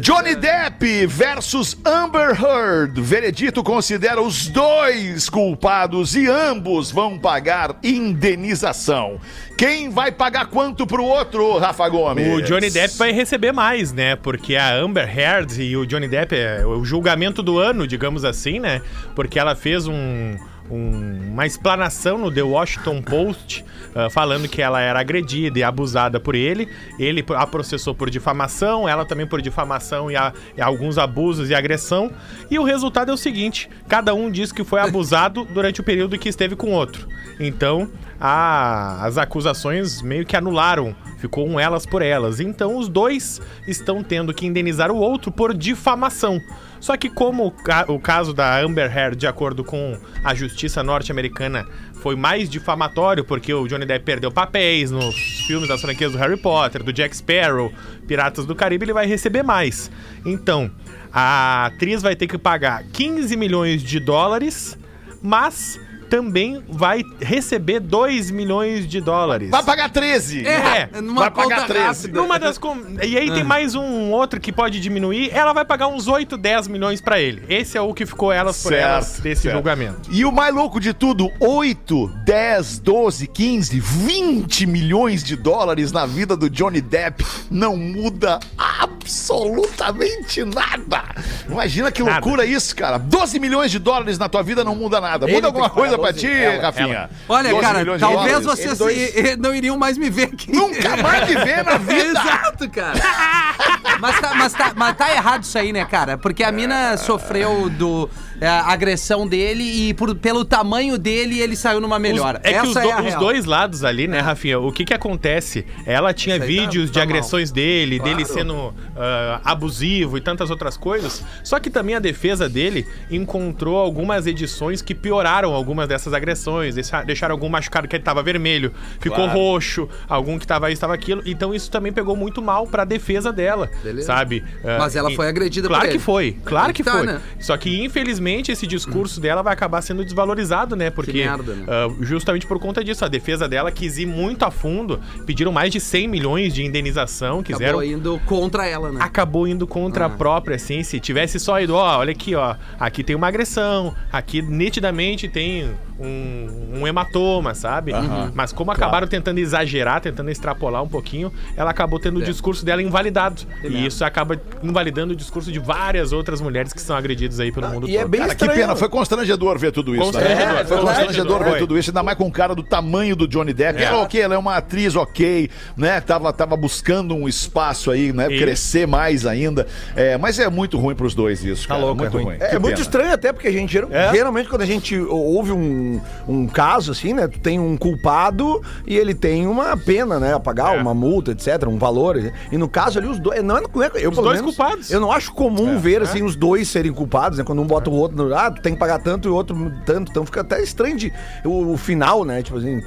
Speaker 4: Johnny Depp versus Amber Heard. Veredito considera os dois culpados e ambos vão pagar indenização. Quem vai pagar quanto pro outro, Rafa Gomes?
Speaker 7: O Johnny Depp vai receber mais, né? Porque a Amber Heard e o Johnny Depp é o julgamento do ano, digamos assim, né? Porque ela fez um, um- uma explanação no The Washington Post, ah, falando que ela era agredida e abusada por ele. Ele a processou por difamação, ela também por difamação e, a- e alguns abusos e agressão. E o resultado é o seguinte: cada um diz que foi [laughs] abusado durante o período que esteve com o outro. Então, a- as acusações meio que anularam, ficou um elas por elas. Então, os dois estão tendo que indenizar o outro por difamação. Só que como o, ca- o caso da Amber Heard, de acordo com a justiça norte-americana, foi mais difamatório, porque o Johnny Depp perdeu papéis nos filmes das franquias do Harry Potter, do Jack Sparrow, Piratas do Caribe, ele vai receber mais. Então, a atriz vai ter que pagar 15 milhões de dólares, mas também vai receber 2 milhões de dólares.
Speaker 4: Vai pagar 13.
Speaker 7: É,
Speaker 3: numa
Speaker 4: vai pagar
Speaker 3: conta
Speaker 4: 13.
Speaker 3: rápida.
Speaker 7: Numa das com... E aí tem mais um outro que pode diminuir. Ela vai pagar uns 8, 10 milhões pra ele. Esse é o que ficou elas por
Speaker 4: Certo,
Speaker 7: elas desse
Speaker 4: certo.
Speaker 7: julgamento.
Speaker 4: E o mais louco de tudo, 8, 10, 12, 15, 20 milhões de dólares na vida do Johnny Depp não muda absolutamente nada. Imagina que
Speaker 7: Nada.
Speaker 4: loucura isso, cara. 12 milhões de dólares na tua vida não muda nada.
Speaker 5: Ele
Speaker 4: Muda alguma
Speaker 5: que pagar
Speaker 4: coisa pra
Speaker 5: 12,
Speaker 4: ti,
Speaker 5: ela,
Speaker 4: Rafinha?
Speaker 3: Olha,
Speaker 4: 12
Speaker 3: cara, talvez vocês se- não iriam mais me ver aqui.
Speaker 4: Nunca mais me vê na vida. [laughs]
Speaker 3: Exato, cara. [laughs] mas, tá, mas, tá, mas tá errado isso aí, né, cara? Porque a mina sofreu do é, agressão dele e por, pelo tamanho dele ele saiu numa melhor.
Speaker 7: Os- é que os,
Speaker 3: Essa
Speaker 7: do-
Speaker 3: é
Speaker 7: os
Speaker 3: real.
Speaker 7: dois lados ali, né, Rafinha? O que que acontece? Ela tinha
Speaker 3: aí tá-
Speaker 7: vídeos
Speaker 3: tá
Speaker 7: de
Speaker 3: mal.
Speaker 7: agressões dele, dele
Speaker 3: Claro.
Speaker 7: sendo ah, abusivo e tantas outras coisas. Só que também a defesa dele encontrou algumas edições que pioraram algumas dessas agressões, deixa- deixaram algum machucado que ele tava vermelho, ficou roxo, algum que tava isso, tava aquilo. Então isso também pegou muito mal pra defesa dela,
Speaker 3: Beleza.
Speaker 7: sabe? Ah,
Speaker 3: Mas ela
Speaker 7: e-
Speaker 3: foi agredida por
Speaker 7: Claro que foi, claro
Speaker 3: Aí
Speaker 7: que
Speaker 3: tá,
Speaker 7: foi.
Speaker 3: né?
Speaker 7: Só que infelizmente esse discurso dela vai acabar sendo desvalorizado, né? Porque
Speaker 3: merda, né?
Speaker 7: ah, justamente por conta disso, a defesa dela quis ir muito a fundo, pediram mais de 100 milhões de indenização, quiseram
Speaker 3: Acabou indo contra ela, né?
Speaker 7: acabou indo contra a própria, assim, se tivesse só ido, ó, olha aqui, ó, aqui tem uma agressão, aqui nitidamente tem um, um hematoma, sabe? Mas como acabaram tentando exagerar, tentando extrapolar um pouquinho, ela acabou tendo o
Speaker 3: É.
Speaker 7: discurso dela invalidado. E isso acaba invalidando o discurso de várias outras mulheres que são agredidas aí pelo mundo
Speaker 5: E é
Speaker 7: todo.
Speaker 5: bem
Speaker 4: Cara, que
Speaker 5: estranho.
Speaker 4: pena, foi constrangedor ver tudo isso.
Speaker 7: Constrangedor,
Speaker 4: né?
Speaker 7: foi
Speaker 4: Foi constrangedor ver tudo isso, ainda mais com um cara do tamanho do Johnny Depp.
Speaker 7: É.
Speaker 4: Ela, ok, ela é uma atriz, ok, né? Tava, tava buscando um espaço aí, né?
Speaker 7: Isso.
Speaker 4: Crescer mais ainda. É, mas é muito ruim pros dois isso, cara.
Speaker 6: louco,
Speaker 4: muito
Speaker 6: é ruim.
Speaker 4: ruim.
Speaker 5: É,
Speaker 4: Que
Speaker 5: muito estranho até, porque a gente, geral- geralmente, quando a gente ouve um, um caso assim, né? Tu tem um culpado e ele tem uma pena, né? A pagar,
Speaker 7: É.
Speaker 5: uma multa, etc., um valor. E no caso ali, os dois. Não é, não é- eu, pelo
Speaker 7: dois
Speaker 5: menos,
Speaker 7: culpados.
Speaker 5: Eu não acho comum ver, assim, os dois serem culpados, né? Quando um bota o outro no. Ah, tu tem que pagar tanto e o outro tanto. Então fica até estranho de, o, o final, né? Tipo assim.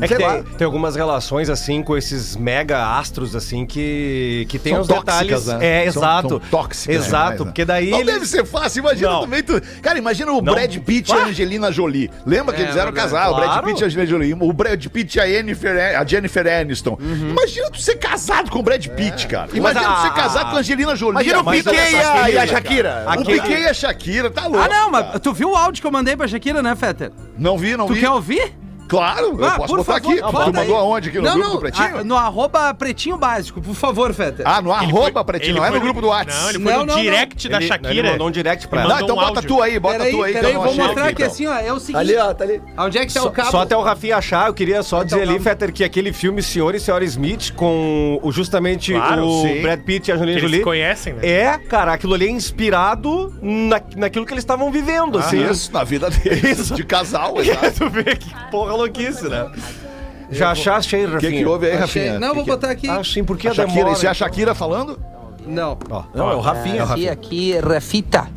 Speaker 6: É que tem, tem algumas relações, assim, com esses mega astros, assim, que, que tem
Speaker 4: São
Speaker 6: os
Speaker 4: tóxicas,
Speaker 6: detalhes.
Speaker 4: né?
Speaker 6: É,
Speaker 4: São-
Speaker 6: exato.
Speaker 4: são tóxicas
Speaker 6: Exato,
Speaker 4: demais, né?
Speaker 6: porque daí.
Speaker 4: Não
Speaker 6: eles-
Speaker 4: deve ser fácil, imagina
Speaker 6: Não.
Speaker 4: também. Tu... Cara, imagina o
Speaker 6: Não.
Speaker 4: Brad Pitt e a Angelina Jolie. Lembra que
Speaker 3: É,
Speaker 4: eles eram
Speaker 3: verdade.
Speaker 4: casados? O Brad
Speaker 6: Claro.
Speaker 4: Pitt e a Angelina Jolie. O Brad Pitt e a Jennifer, a Jennifer Aniston.
Speaker 3: Uhum.
Speaker 4: Imagina tu ser casado com o Brad Pitt, cara. Imagina
Speaker 6: Mas
Speaker 4: tu ser casado com a Angelina Jolie.
Speaker 5: Imagina o Piquet e a, e Shakira.
Speaker 4: O Piquet e a Shakira, tá louco.
Speaker 3: Ah, não, mas tu viu o áudio que eu mandei pra Shakira, né, Fetter?
Speaker 4: Não vi, não
Speaker 3: Tu
Speaker 4: vi.
Speaker 3: quer ouvir?
Speaker 4: Claro, eu
Speaker 3: Ah,
Speaker 4: posso
Speaker 3: por
Speaker 4: botar
Speaker 3: favor,
Speaker 4: aqui. Tu mandou aonde aqui no
Speaker 3: não,
Speaker 4: grupo
Speaker 3: não,
Speaker 4: do Pretinho?
Speaker 3: ah, no arroba Pretinho Básico, por favor, Fetter.
Speaker 4: Ah, no arroba Pretinho,
Speaker 7: ele
Speaker 4: não é
Speaker 7: foi
Speaker 4: no grupo do WhatsApp.
Speaker 7: Não, ele foi
Speaker 3: Não,
Speaker 7: no
Speaker 3: não, não.
Speaker 7: direct da
Speaker 6: Ele-
Speaker 7: Shakira.
Speaker 6: Ele mandou um direct pra
Speaker 7: Ele
Speaker 6: ela.
Speaker 4: Não, então
Speaker 7: um
Speaker 4: bota
Speaker 7: áudio.
Speaker 4: tu aí, bota
Speaker 3: peraí,
Speaker 4: tu aí. que
Speaker 3: peraí,
Speaker 4: eu
Speaker 3: vou mostrar aqui
Speaker 4: então.
Speaker 3: assim, ó. É o seguinte.
Speaker 5: Ali, ó, tá ali.
Speaker 3: Onde é que tá
Speaker 6: Só,
Speaker 3: o cabo?
Speaker 6: só até o Rafinha achar, eu queria só dizer
Speaker 3: Então,
Speaker 6: ali. Fetter, que aquele filme Senhor e Senhora Smith com o, justamente o. Brad Pitt e a Angelina
Speaker 7: Que eles
Speaker 6: Jolie.
Speaker 7: se conhecem, né?
Speaker 6: É, cara, aquilo ali é inspirado na, naquilo que eles estavam vivendo, assim.
Speaker 4: Isso, na vida deles, [laughs] de casal, [laughs] exato.
Speaker 6: tu vê que porra louquice, né? Já achaste aí,
Speaker 4: O
Speaker 6: Rafinha?
Speaker 4: que, que houve aí,
Speaker 3: Achei.
Speaker 4: Rafinha?
Speaker 3: Não,
Speaker 4: Que
Speaker 3: vou
Speaker 4: que-
Speaker 3: botar aqui.
Speaker 6: Ah, sim, porque
Speaker 4: A
Speaker 6: a
Speaker 4: Shakira,
Speaker 6: demora.
Speaker 4: isso é a Shakira falando?
Speaker 3: Não.
Speaker 5: Não, é o Rafinha.
Speaker 9: Sí, Pues aquí Rafita.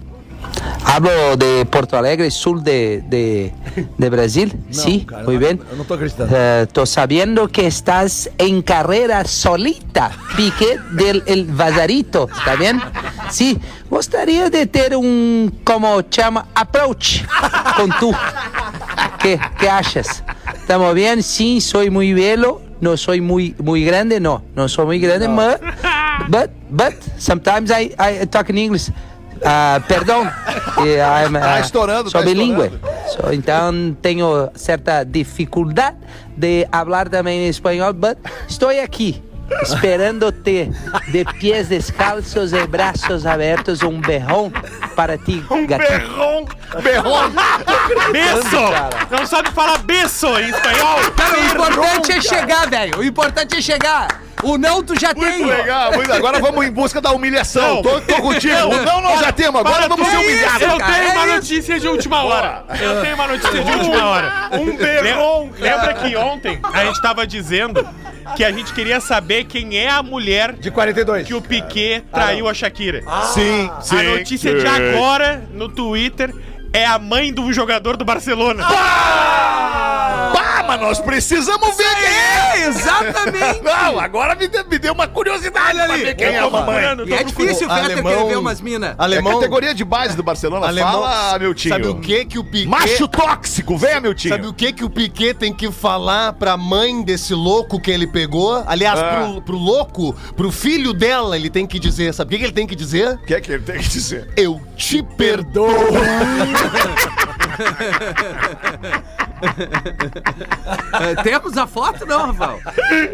Speaker 9: Hablo de Porto Alegre, sur de, de, de Brasil. sí,
Speaker 5: cara,
Speaker 9: muy
Speaker 5: no-
Speaker 9: bien.
Speaker 5: eu não tô acreditando.
Speaker 9: Eh, tô sabiendo que estás en carrera solita, Piqué del el Vazarito, ¿está bien? Sí, gostaria de ter un, como chama, approach con tú. ¿Qué, qué achas? ¿Estamos bien? Sí, soy muy velo. No soy muy, muy grande, no. No soy muy grande, but, but, but sometimes I, I talk in English. Ah, perdão. [laughs] Eh, I'm,
Speaker 4: Tá
Speaker 9: ah,
Speaker 4: estourando,
Speaker 9: Sou
Speaker 4: tá
Speaker 9: bilíngue. So, então tenho certa dificuldade de falar também em espanhol, but estou aqui esperando-te de pés descalços e braços abertos, um berrão para ti, gatinho.
Speaker 4: Berron. [laughs]
Speaker 7: Beso! Não sabe falar beso em espanhol?
Speaker 3: Cara, o importante é chegar, velho. O importante é chegar. O não tu já tem.
Speaker 4: Muito legal, muito Agora vamos em busca da humilhação. Tô, tô contigo. O não nós já temos, agora vamos ser
Speaker 3: tudo.
Speaker 4: humilhados.
Speaker 7: Eu
Speaker 3: cara,
Speaker 7: tenho
Speaker 3: é
Speaker 7: uma
Speaker 3: isso.
Speaker 7: notícia de última hora. Eu tenho uma notícia de última hora.
Speaker 2: Um berron,
Speaker 7: Lembra, que ontem a gente tava dizendo que a gente queria saber quem é a mulher
Speaker 5: De 42.
Speaker 7: que o Piquet traiu a Shakira.
Speaker 4: Sim, sim.
Speaker 7: a notícia de agora no Twitter é a mãe do jogador do Barcelona.
Speaker 4: Pá, mas nós precisamos ver quem é.
Speaker 3: É, exatamente.
Speaker 4: Não, agora me deu, me deu uma curiosidade pra ver quem é a mamãe.
Speaker 3: E é difícil o Fetter
Speaker 8: Alemão-
Speaker 3: querer ver umas minas.
Speaker 4: É
Speaker 8: Alemão,
Speaker 4: categoria de base do Barcelona.
Speaker 8: alemão,
Speaker 4: Fala, meu tio.
Speaker 8: sabe o que que o Piquet...
Speaker 4: Macho tóxico, venha, meu tio.
Speaker 8: Sabe o que que o Piquet tem que falar pra mãe desse louco que ele pegou? Aliás,
Speaker 4: Ah.
Speaker 8: pro, pro louco, pro filho dela, ele tem que dizer. Sabe o que, que ele tem que dizer?
Speaker 4: O que é que ele tem que dizer?
Speaker 8: Eu te perdoo. [laughs]
Speaker 3: É, Temos a foto, não, Rafael?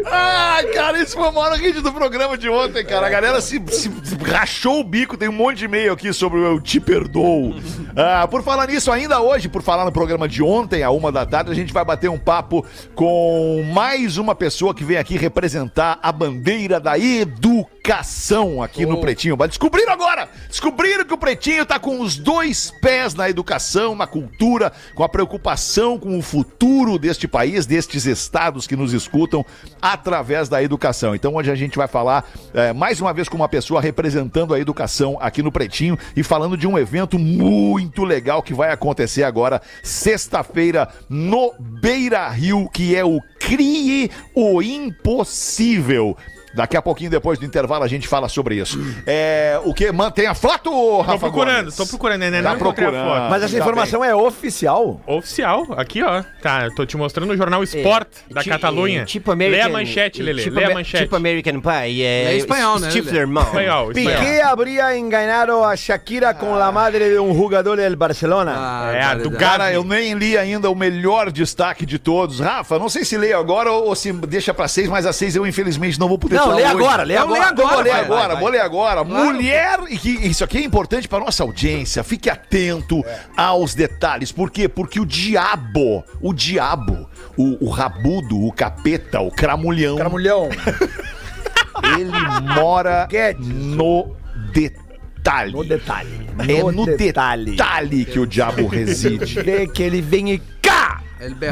Speaker 4: Ai, cara, isso foi o maior hit do programa de ontem, cara. A galera se, se- se rachou o bico. Tem um monte de e-mail aqui sobre o Eu Te Perdoo. Ah, por falar nisso, ainda hoje, por falar no programa de ontem, à uma da tarde, a gente vai bater um papo com mais uma pessoa que vem aqui representar a bandeira da educação aqui no Pretinho. Descobriram agora! Descobriram que o Pretinho tá com os dois pés na educação, na cultura, com a preocupação com o futuro deste país, destes estados que nos escutam através da educação. Então, hoje a gente vai falar eh, mais uma vez com uma pessoa representando a educação aqui no Pretinho e falando de um evento muito legal que vai acontecer agora, sexta-feira, no Beira Rio, que é o Crie o Impossível. Daqui a pouquinho, depois do intervalo, a gente fala sobre isso. É, o que? Mantém a foto,
Speaker 7: Tô
Speaker 4: Rafa
Speaker 7: procurando,
Speaker 4: Gomes?
Speaker 7: tô procurando, né?
Speaker 4: Tá
Speaker 7: Não encontrei a
Speaker 4: procurando.
Speaker 7: foto.
Speaker 5: Mas essa informação é oficial?
Speaker 7: Oficial, aqui ó. Tá, eu tô te mostrando o jornal Sport da
Speaker 10: Ti-
Speaker 7: Catalunha.
Speaker 10: Tipo American,
Speaker 7: Lê a manchete, Lelê.
Speaker 10: Tipo,
Speaker 7: Lê a manchete.
Speaker 10: Tipo American Pie. É,
Speaker 3: É espanhol, né,
Speaker 10: Stifler, mão.
Speaker 7: Espanhol, espanhol.
Speaker 5: Piqué habría engañado a Shakira con la madre de un jugador del Barcelona.
Speaker 3: Ah,
Speaker 7: É, a do.
Speaker 4: Cara, eu nem li ainda o melhor destaque de todos. Rafa, não sei se leio agora ou, ou se deixa pra seis, mas a seis eu infelizmente não vou poder
Speaker 5: Não, lê
Speaker 4: hoje.
Speaker 5: agora, lê
Speaker 3: Não, lê
Speaker 5: agora.
Speaker 3: agora,
Speaker 4: Vou ler agora, vou ler agora. Mulher, e que isso aqui é importante para nossa audiência. Fique atento aos detalhes. Por quê? Porque o diabo, o diabo, o, o rabudo, o capeta, o cramulhão,
Speaker 5: Cramulhão. [laughs]
Speaker 4: ele mora no detalhe.
Speaker 5: No detalhe.
Speaker 4: É
Speaker 5: No
Speaker 4: no
Speaker 5: detalhe.
Speaker 4: detalhe que o diabo reside.
Speaker 5: Vê que ele vem e.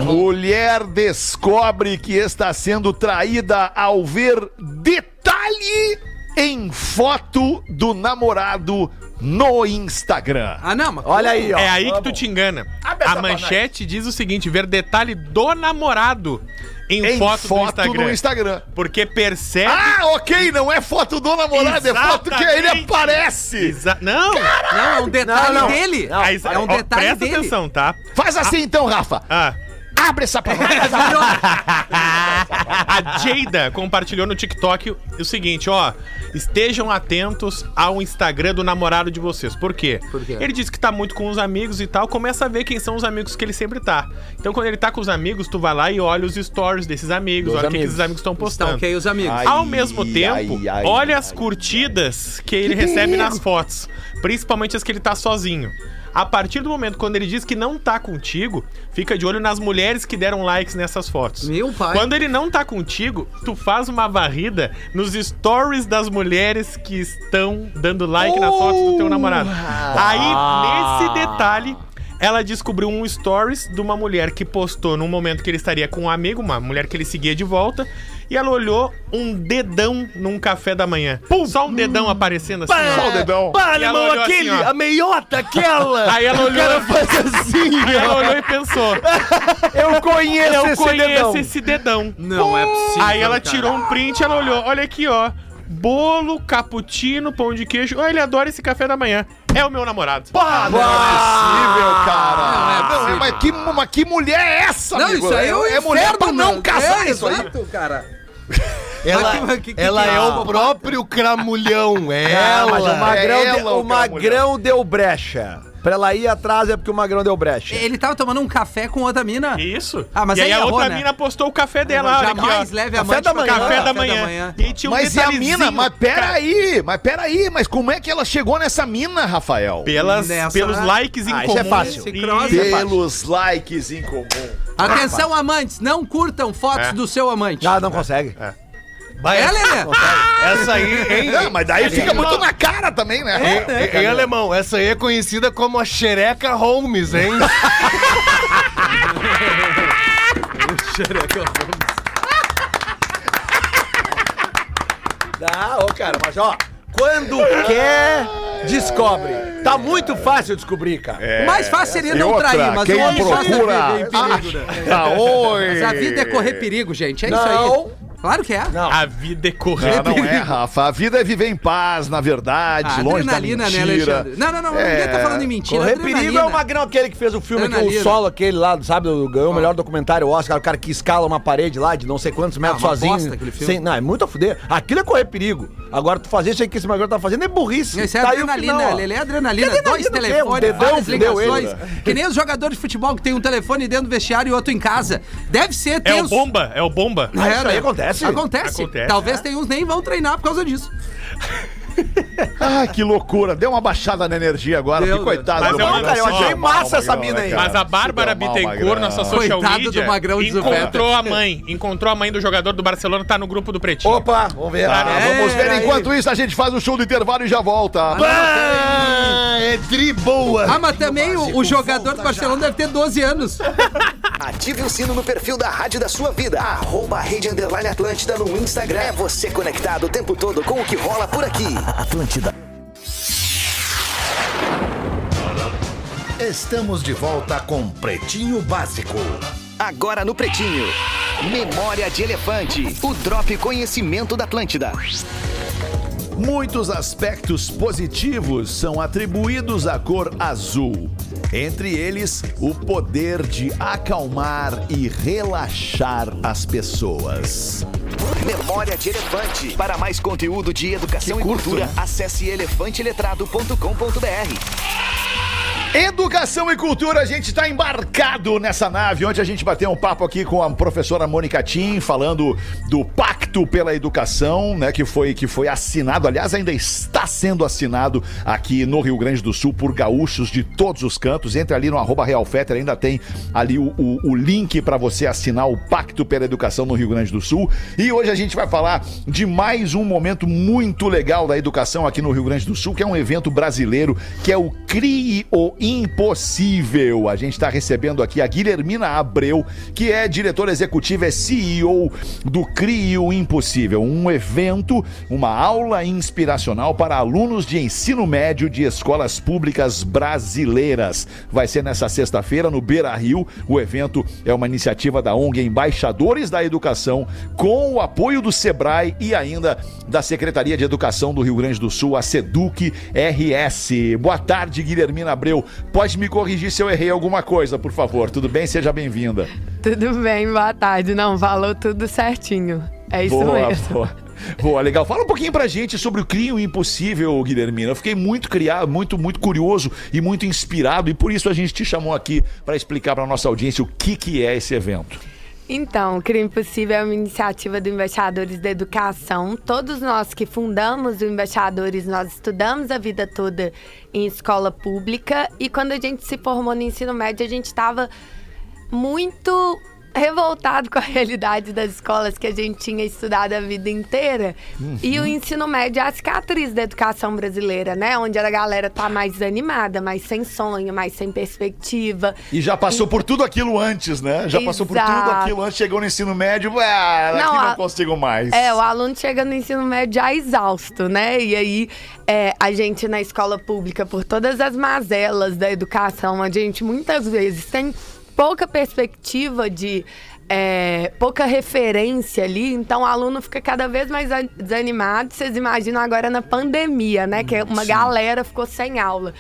Speaker 4: Mulher descobre que está sendo traída ao ver detalhe em foto do namorado no Instagram.
Speaker 3: Ah, não, mas.
Speaker 5: Olha aí, ó.
Speaker 7: É aí que tu te engana. A manchete diz o seguinte: ver detalhe do namorado em,
Speaker 4: Em
Speaker 7: foto,
Speaker 4: foto,
Speaker 7: do Instagram.
Speaker 4: no Instagram.
Speaker 7: Porque percebe.
Speaker 4: Ah, ok, não é foto do namorado, é foto que ele
Speaker 7: Exatamente.
Speaker 4: aparece.
Speaker 7: Exa- Não!
Speaker 3: Não, é um detalhe
Speaker 5: Não, não.
Speaker 3: dele.
Speaker 7: Ah, exa-
Speaker 3: é um
Speaker 7: ó,
Speaker 3: detalhe
Speaker 7: Presta
Speaker 3: dele.
Speaker 7: atenção, tá?
Speaker 4: Faz assim então, Rafa.
Speaker 7: Ah.
Speaker 4: Abre essa palavra. [laughs]
Speaker 7: A Jada compartilhou no TikTok o seguinte, ó. Estejam atentos ao Instagram do namorado de vocês. Por quê?
Speaker 3: Por quê?
Speaker 7: Ele disse que tá muito com os amigos e tal. Começa a ver quem são os amigos que ele sempre tá. Então, quando ele tá com os amigos, tu vai lá e olha os stories desses amigos.
Speaker 5: Dos
Speaker 7: olha o que,
Speaker 5: amigos.
Speaker 7: esses amigos estão postando.
Speaker 3: Estão ok, os amigos.
Speaker 4: Ai,
Speaker 7: Ao mesmo tempo,
Speaker 4: ai, ai,
Speaker 7: olha
Speaker 4: ai,
Speaker 7: as curtidas que ele recebe nas fotos. Principalmente as que ele tá sozinho. A partir do momento quando ele diz que não tá contigo, fica de olho nas mulheres que deram likes nessas fotos.
Speaker 3: Meu pai.
Speaker 7: Quando ele não tá contigo, tu faz uma varrida nos stories das mulheres que estão dando like nas fotos do teu namorado. Aí, nesse detalhe, ela descobriu um stories de uma mulher que postou num momento que ele estaria com um amigo, uma mulher que ele seguia de volta, e ela olhou um dedão num café da manhã. Só um dedão aparecendo assim. ó.
Speaker 4: Só o dedão.
Speaker 8: Pá,
Speaker 7: E ela
Speaker 8: alemão,
Speaker 7: olhou
Speaker 8: aquele,
Speaker 7: assim, ó.
Speaker 8: a meiota, aquela.
Speaker 7: Aí ela
Speaker 8: O
Speaker 7: olhou-
Speaker 8: cara faz assim, [laughs]
Speaker 7: Aí ela olhou e pensou:
Speaker 5: Eu conheço
Speaker 7: Eu
Speaker 5: esse
Speaker 7: conheço
Speaker 5: dedão.
Speaker 7: esse dedão.
Speaker 3: Não é possível.
Speaker 7: Aí ela
Speaker 3: cara.
Speaker 7: tirou um print e ela olhou. Olha aqui, ó. Bolo, cappuccino, pão de queijo. Oh, ele adora esse café da manhã. É o meu namorado.
Speaker 4: Pá, não é possível, cara.
Speaker 3: Não é
Speaker 4: Não,
Speaker 3: possível.
Speaker 4: mas, que, mas que mulher é essa,
Speaker 3: Não,
Speaker 4: amigo?
Speaker 3: isso aí é, o
Speaker 4: é mulher pra
Speaker 3: inferno,
Speaker 4: não
Speaker 3: meu.
Speaker 4: casar
Speaker 3: é,
Speaker 4: isso aí.
Speaker 3: exato, cara. [laughs]
Speaker 8: Ela,
Speaker 3: que- que-
Speaker 8: ela
Speaker 3: que-
Speaker 8: é
Speaker 3: Ah.
Speaker 8: o próprio cramulhão. É
Speaker 5: Ah,
Speaker 8: ela.
Speaker 5: mas o Magrão,
Speaker 4: É ela,
Speaker 5: o
Speaker 4: o
Speaker 5: Magrão deu brecha. Pra ela ir atrás é porque o Magrão deu brecha.
Speaker 3: Ele tava tomando um café com outra mina.
Speaker 7: Isso.
Speaker 3: Ah, mas
Speaker 7: e aí
Speaker 3: aí
Speaker 7: a
Speaker 3: errou,
Speaker 7: outra
Speaker 3: né?
Speaker 7: mina postou o café dela. aqui,
Speaker 3: Jamais
Speaker 7: ó.
Speaker 3: leve a
Speaker 5: Café
Speaker 3: amante
Speaker 5: da manhã.
Speaker 7: Café
Speaker 3: tomar
Speaker 7: da manhã. E tinha um
Speaker 4: Mas e a mina? Mas peraí, mas peraí, mas como é que ela chegou nessa mina, Rafael?
Speaker 7: Pelas,
Speaker 3: Nessa-
Speaker 7: pelos likes em
Speaker 5: Ah,
Speaker 7: comum.
Speaker 5: isso é fácil.
Speaker 3: Cross-
Speaker 4: Pelos likes em comum.
Speaker 3: Atenção, amantes, não curtam fotos
Speaker 7: É.
Speaker 3: do seu amante.
Speaker 5: Ah, não consegue.
Speaker 8: Vai,
Speaker 3: É, Lelê?
Speaker 8: Essa aí, hein?
Speaker 4: Não, mas daí fica muito na cara também, né?
Speaker 8: Em, em alemão, essa aí é conhecida como a xereca Holmes, hein? [laughs]
Speaker 5: Ah, ô, cara, mas ó, quando quer, descobre. Tá muito fácil descobrir, cara.
Speaker 3: O mais fácil seria não
Speaker 4: outra,
Speaker 3: trair, mas
Speaker 4: quem
Speaker 3: o homem
Speaker 4: procura-
Speaker 3: perigo, né?
Speaker 4: Ah, oi.
Speaker 3: Mas a vida é correr perigo, gente. É isso
Speaker 5: Não.
Speaker 3: aí. Claro que é.
Speaker 7: A vida é correr.
Speaker 4: Não, não é, Rafa. A vida é viver em paz, na verdade,
Speaker 3: Ah,
Speaker 4: longe da
Speaker 3: adrenalina, né,
Speaker 4: mentira.
Speaker 3: Alexandre? Não, não, não.
Speaker 4: É.
Speaker 3: Ninguém tá falando em mentira.
Speaker 5: Correr
Speaker 3: adrenalina.
Speaker 5: perigo é o Magrão aquele que fez o filme que o solo aquele lá, sabe, ganhou o melhor documentário Oscar, o cara que escala uma parede lá de não sei quantos metros
Speaker 3: Ah, uma
Speaker 5: sozinho.
Speaker 3: bosta aquele filme.
Speaker 5: Sem, não, é muito a fuder. Aquilo é correr perigo. Agora tu fazer isso aí que esse Magrão tá fazendo é burrice.
Speaker 3: Isso é
Speaker 5: Tá
Speaker 3: adrenalina,
Speaker 5: final,
Speaker 3: ele é adrenalina.
Speaker 5: Que
Speaker 3: Dois
Speaker 5: adrenalina
Speaker 3: telefones,
Speaker 5: dedão
Speaker 3: várias
Speaker 5: fudeu ele,
Speaker 3: ligações. Que nem os jogadores de futebol que tem um telefone dentro do vestiário e outro em casa. Deve ser
Speaker 7: É o bomba, é o bomba.
Speaker 5: Ah, isso aí
Speaker 3: né?
Speaker 5: Acontece?
Speaker 3: Acontece.
Speaker 7: Acontece,
Speaker 3: Talvez tenha uns nem vão treinar por causa disso. [laughs] [laughs]
Speaker 4: Ah, que loucura. Deu uma baixada na energia agora.
Speaker 3: Deu,
Speaker 4: que coitado
Speaker 7: Mas
Speaker 4: do
Speaker 7: é cara, eu achei
Speaker 5: massa essa mina
Speaker 4: né,
Speaker 5: aí.
Speaker 7: Mas a Bárbara Bittencourt, nossa social
Speaker 3: Coitado
Speaker 7: media,
Speaker 3: do Magrão
Speaker 7: encontrou a mãe. Encontrou a mãe do jogador do Barcelona, tá no grupo do Pretinho.
Speaker 5: Opa, vamos ver.
Speaker 4: Ah,
Speaker 7: É,
Speaker 4: vamos ver.
Speaker 3: aí.
Speaker 4: Enquanto isso, a gente faz o show do intervalo e já volta.
Speaker 8: Ah, é tri boa.
Speaker 3: Ah, mas também o, o jogador do Barcelona deve ter 12 anos.
Speaker 1: Ative o sino no perfil da Rádio da sua vida. Arroba Rede Underline Atlântida no Instagram. É você conectado o tempo todo com o que rola por aqui. Atlântida.
Speaker 10: Estamos de volta com Pretinho Básico.
Speaker 1: Agora no Pretinho. Memória de Elefante. O Drop Conhecimento da Atlântida.
Speaker 4: Muitos aspectos positivos são atribuídos à cor azul. Entre eles, o poder de acalmar e relaxar as pessoas.
Speaker 1: Memória de Elefante. Para mais conteúdo de educação e cultura, acesse elefanteletrado.com.br.
Speaker 4: Educação e cultura, a gente está embarcado nessa nave. Ontem a gente bateu um papo aqui com a professora Mônica Tim, falando do Pacto pela Educação, né? Que foi, que foi assinado, aliás, ainda está sendo assinado aqui no Rio Grande do Sul por gaúchos de todos os cantos. Entre ali no arroba Real Fetter, ainda tem ali o, o- o link para você assinar o Pacto pela Educação no Rio Grande do Sul. E hoje a gente vai falar de mais um momento muito legal da educação aqui no Rio Grande do Sul, que é um evento brasileiro, que é o CRIE o Impossível. A gente está recebendo aqui a Guilhermina Abreu, que é diretora executiva, é CEO do CRIE o Impossível, um evento, uma aula inspiracional para alunos de ensino médio de escolas públicas brasileiras. Vai ser nessa sexta-feira no Beira Rio. O evento é uma iniciativa da ONG Embaixadores da Educação, com o apoio do Sebrae e ainda da Secretaria de Educação do Rio Grande do Sul, a SEDUC RS. Boa tarde, Guilhermina Abreu. Pode me corrigir se eu errei alguma coisa, por favor. Tudo bem? Seja bem-vinda.
Speaker 11: Tudo bem, boa tarde. Não, falou tudo certinho. É isso
Speaker 4: Boa,
Speaker 11: mesmo.
Speaker 4: boa. Boa, legal. Fala um pouquinho pra gente sobre o Crio Impossível, Guilhermina. Eu fiquei muito criado, muito, muito curioso e muito inspirado e por isso a gente te chamou aqui para explicar para nossa audiência o que, que é esse evento.
Speaker 11: Então, o Crime Impossível é uma iniciativa do Embaixadores da Educação. Todos nós que fundamos o Embaixadores, nós estudamos a vida toda em escola pública e quando a gente se formou no ensino médio, a gente estava muito revoltado com a realidade das escolas que a gente tinha estudado a vida inteira. E o ensino médio é a cicatriz da educação brasileira, né? Onde a galera tá mais desanimada, mais sem sonho, mais sem perspectiva.
Speaker 4: E já passou por tudo aquilo antes, né? Já passou por tudo
Speaker 11: Exato.
Speaker 4: aquilo antes, chegou no ensino médio, ah, aqui
Speaker 11: Não,
Speaker 4: não
Speaker 11: a-
Speaker 4: consigo mais.
Speaker 11: É, o aluno chega no ensino médio já exausto, né? E aí, é, a gente na escola pública, por todas as mazelas da educação, a gente muitas vezes tem pouca perspectiva de. é, pouca referência ali, então o aluno fica cada vez mais desanimado. Vocês imaginam agora na pandemia, né? Que uma galera ficou sem aula.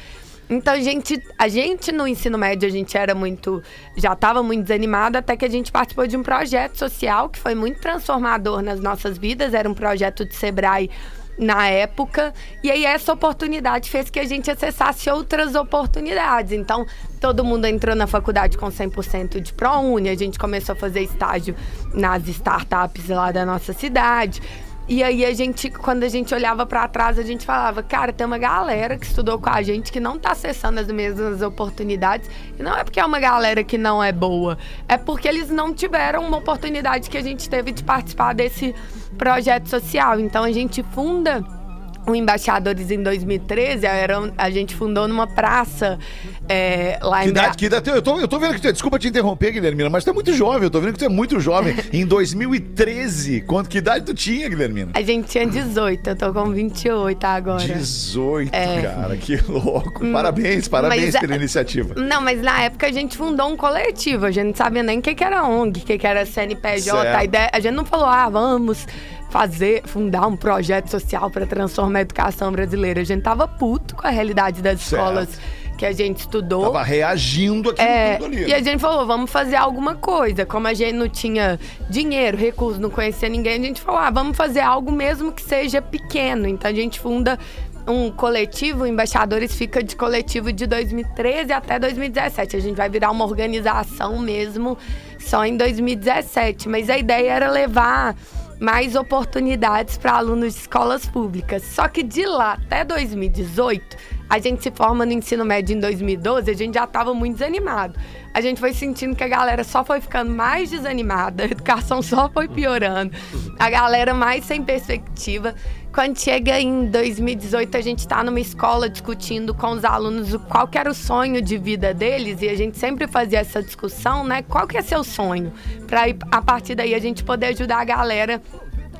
Speaker 11: Então, a gente, a gente no ensino médio, a gente era muito. Já estava muito desanimado, até que a gente participou de um projeto social que foi muito transformador nas nossas vidas. Era um projeto de Sebrae na época. E aí essa oportunidade fez que a gente acessasse outras oportunidades. Então, todo mundo entrou na faculdade com 100% de ProUni, a gente começou a fazer estágio nas startups lá da nossa cidade. E aí a gente, quando a gente olhava para trás, a gente falava, cara, tem uma galera que estudou com a gente que não tá acessando as mesmas oportunidades. E não é porque é uma galera que não é boa, é porque eles não tiveram uma oportunidade que a gente teve de participar desse projeto social. Então a gente funda o Embaixadores em 2013, era, a gente fundou numa praça é, lá
Speaker 4: Que
Speaker 11: em
Speaker 4: idade,
Speaker 11: Bra-
Speaker 4: que idade, eu, tô, eu tô vendo que tu é, desculpa te interromper, Guilhermina, mas tu é muito jovem, eu tô vendo que tu é muito jovem. [laughs] em 2013, quanto, que idade tu tinha, Guilhermina?
Speaker 11: A gente tinha 18, eu tô com 28 agora.
Speaker 4: 18,
Speaker 11: É.
Speaker 4: cara, que louco. Parabéns, parabéns
Speaker 11: Mas,
Speaker 4: pela iniciativa.
Speaker 11: Não, mas na época a gente fundou um coletivo. A gente não sabia nem o que, que era ONG, o que, que era CNPJ.
Speaker 4: Certo.
Speaker 11: A, ideia, a gente não falou, ah, vamos fazer, fundar um projeto social para transformar a educação brasileira. A gente tava puto com a realidade das
Speaker 4: Certo.
Speaker 11: escolas que a gente estudou.
Speaker 4: Tava reagindo aqui
Speaker 11: É,
Speaker 4: tudo ali.
Speaker 11: e a gente falou, vamos fazer alguma coisa. Como a gente não tinha dinheiro, recursos, não conhecia ninguém, a gente falou, ah, vamos fazer algo mesmo que seja pequeno. Então a gente funda um coletivo, o Embaixadores fica de coletivo de 2013 até 2017. A gente vai virar uma organização mesmo só em 2017. Mas a ideia era levar mais oportunidades para alunos de escolas públicas. Só que de lá até 2018, a gente se forma no ensino médio em 2012, a gente já estava muito desanimado. A gente foi sentindo que a galera só foi ficando mais desanimada, a educação [laughs] só foi piorando, a galera mais sem perspectiva. Quando chega em 2018, a gente está numa escola discutindo com os alunos qual que era o sonho de vida deles e a gente sempre fazia essa discussão, né? Qual que é seu sonho? Para a partir daí a gente poder ajudar a galera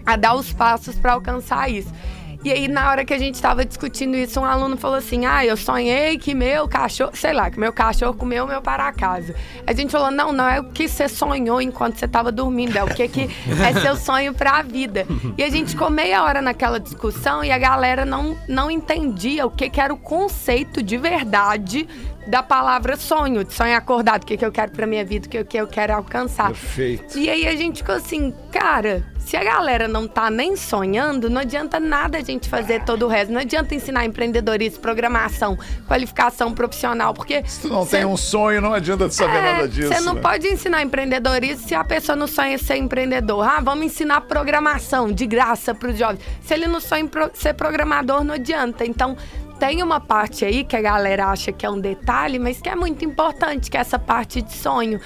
Speaker 11: a dar os passos para alcançar isso. E aí, na hora que a gente estava discutindo isso, um aluno falou assim: Ah, eu sonhei que meu cachorro, sei lá, que meu cachorro comeu meu para casa. A gente falou: Não, não é o que você sonhou enquanto você estava dormindo, é o que, que é seu sonho para a vida. E a gente ficou meia hora naquela discussão e a galera não, não entendia o que, que era o conceito de verdade da palavra sonho, de sonho acordado, o que, que eu quero para minha vida, o que, que eu quero alcançar.
Speaker 4: Perfeito.
Speaker 11: E aí a gente ficou assim, cara, se a galera não tá nem sonhando, não adianta nada a gente fazer todo o resto. Não adianta ensinar empreendedorismo, programação, qualificação profissional, porque.
Speaker 4: Se tu não
Speaker 11: cê-
Speaker 4: tem um sonho, não adianta tu saber
Speaker 11: é,
Speaker 4: nada disso.
Speaker 11: Você não
Speaker 4: né?
Speaker 11: pode ensinar empreendedorismo se a pessoa não sonha ser empreendedor. Ah, vamos ensinar programação de graça para os jovens. Se ele não sonha pro- ser programador, não adianta. Então, tem uma parte aí que a galera acha que é um detalhe, mas que é muito importante, que é essa parte de sonho.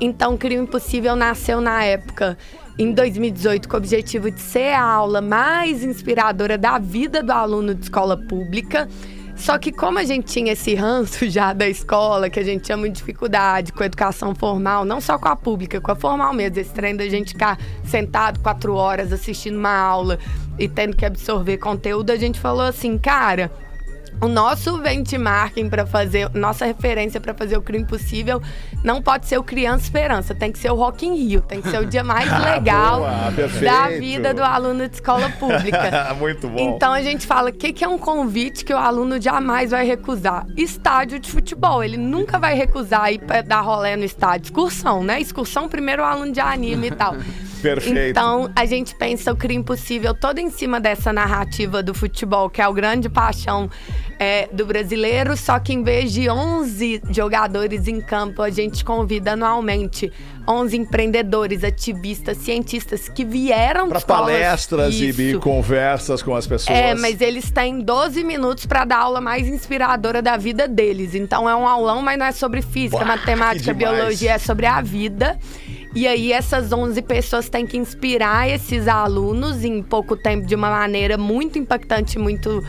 Speaker 11: Então, Crio Impossível nasceu na época, em 2018, com o objetivo de ser a aula mais inspiradora da vida do aluno de escola pública. Só que como a gente tinha esse ranço já da escola, que a gente tinha muita dificuldade com a educação formal, não só com a pública, com a formal mesmo, esse trem da gente ficar sentado quatro horas assistindo uma aula e tendo que absorver conteúdo, a gente falou assim, cara, o nosso benchmarking para fazer, nossa referência para fazer o crime possível não pode ser o Criança Esperança, tem que ser o Rock in Rio, tem que ser o dia mais legal [laughs]
Speaker 4: Ah, Boa, perfeito.
Speaker 11: da vida do aluno de escola pública. [laughs]
Speaker 4: Muito bom.
Speaker 11: Então a gente fala, o que, que é um convite que o aluno jamais vai recusar? Estádio de futebol. Ele nunca vai recusar ir pra dar rolé no estádio. Excursão, né? Excursão, primeiro o aluno de anime e tal. [laughs]
Speaker 4: Perfeito.
Speaker 11: Então, a gente pensa o crime impossível todo em cima dessa narrativa do futebol, que é o grande paixão é, do brasileiro, só que em vez de 11 jogadores em campo, a gente convida anualmente 11 empreendedores, ativistas, cientistas que vieram escolas-
Speaker 4: palestras e, e conversas com as pessoas.
Speaker 11: É, mas eles têm 12 minutos para dar a aula mais inspiradora da vida deles. Então é um aulão, mas não é sobre física, matemática, biologia, é sobre a vida. E aí essas 11 pessoas têm que inspirar esses alunos em pouco tempo de uma maneira muito impactante, muito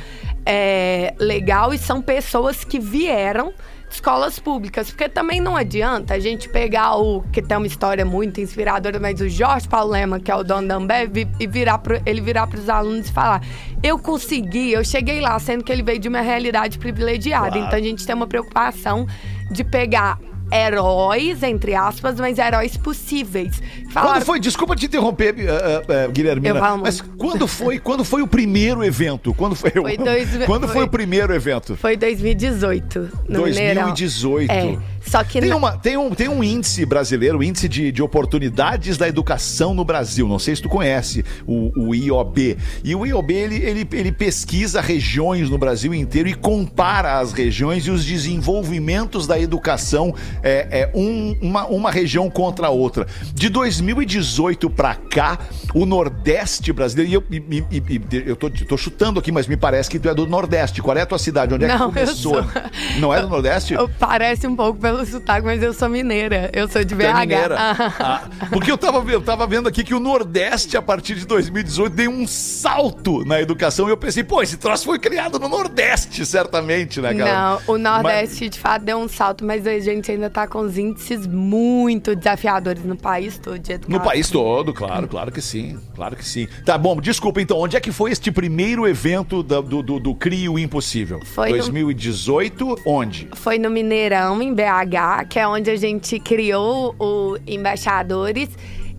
Speaker 11: é, legal. E são pessoas que vieram de escolas públicas, porque também não adianta a gente pegar o que tem uma história muito inspiradora, mas o Jorge Paulo Lema, que é o dono da Ambev, e- virar pro, ele virar para os alunos e falar: eu consegui, eu cheguei lá, sendo que ele veio de uma realidade privilegiada. Então a gente tem uma preocupação de pegar heróis, entre aspas, mas heróis possíveis. Falaram,
Speaker 4: Quando foi, desculpa te interromper, eh, eh, eh, Guilhermina, mas quando foi, quando foi o primeiro evento? Quando foi,
Speaker 11: Foi dois-
Speaker 4: quando foi,
Speaker 11: foi-
Speaker 4: o primeiro evento?
Speaker 11: Foi 2018, no Mineirão.
Speaker 4: 2018.
Speaker 11: É, só que
Speaker 4: Tem,
Speaker 11: na-
Speaker 4: uma, tem, um, tem um índice brasileiro, o índice de, de oportunidades da educação no Brasil. Não sei se tu conhece o, o IOB. E o IOB ele, ele, ele pesquisa regiões no Brasil inteiro e compara as regiões e os desenvolvimentos da educação é, é um- uma, uma região contra a outra. De 2018 pra cá, o Nordeste brasileiro, e eu, e- e- e- eu tô, tô chutando aqui, mas me parece que tu é do Nordeste. Qual é a tua cidade? Onde é que
Speaker 11: Não,
Speaker 4: começou?
Speaker 11: sou.
Speaker 4: Não é do [laughs] Nordeste?
Speaker 11: Parece um pouco pelo sotaque, mas eu sou mineira. Eu sou de
Speaker 4: Tu é
Speaker 11: BH.
Speaker 4: mineira. Ah, porque eu tava, eu tava vendo aqui que o Nordeste, a partir de 2018, deu um salto na educação. E eu pensei, pô, esse troço foi criado no Nordeste, certamente, né, cara?
Speaker 11: Não, o Nordeste de fato deu um salto, mas a gente ainda tá com os índices muito desafiadores no país todo de educação.
Speaker 4: No país todo, claro, claro que sim, claro que sim. Tá bom, desculpa então, onde é que foi este primeiro evento da- do, do, do Crio Impossível?
Speaker 11: Foi no-
Speaker 4: 2018, onde?
Speaker 11: Foi no Mineirão, em BH, que é onde a gente criou o Embaixadores.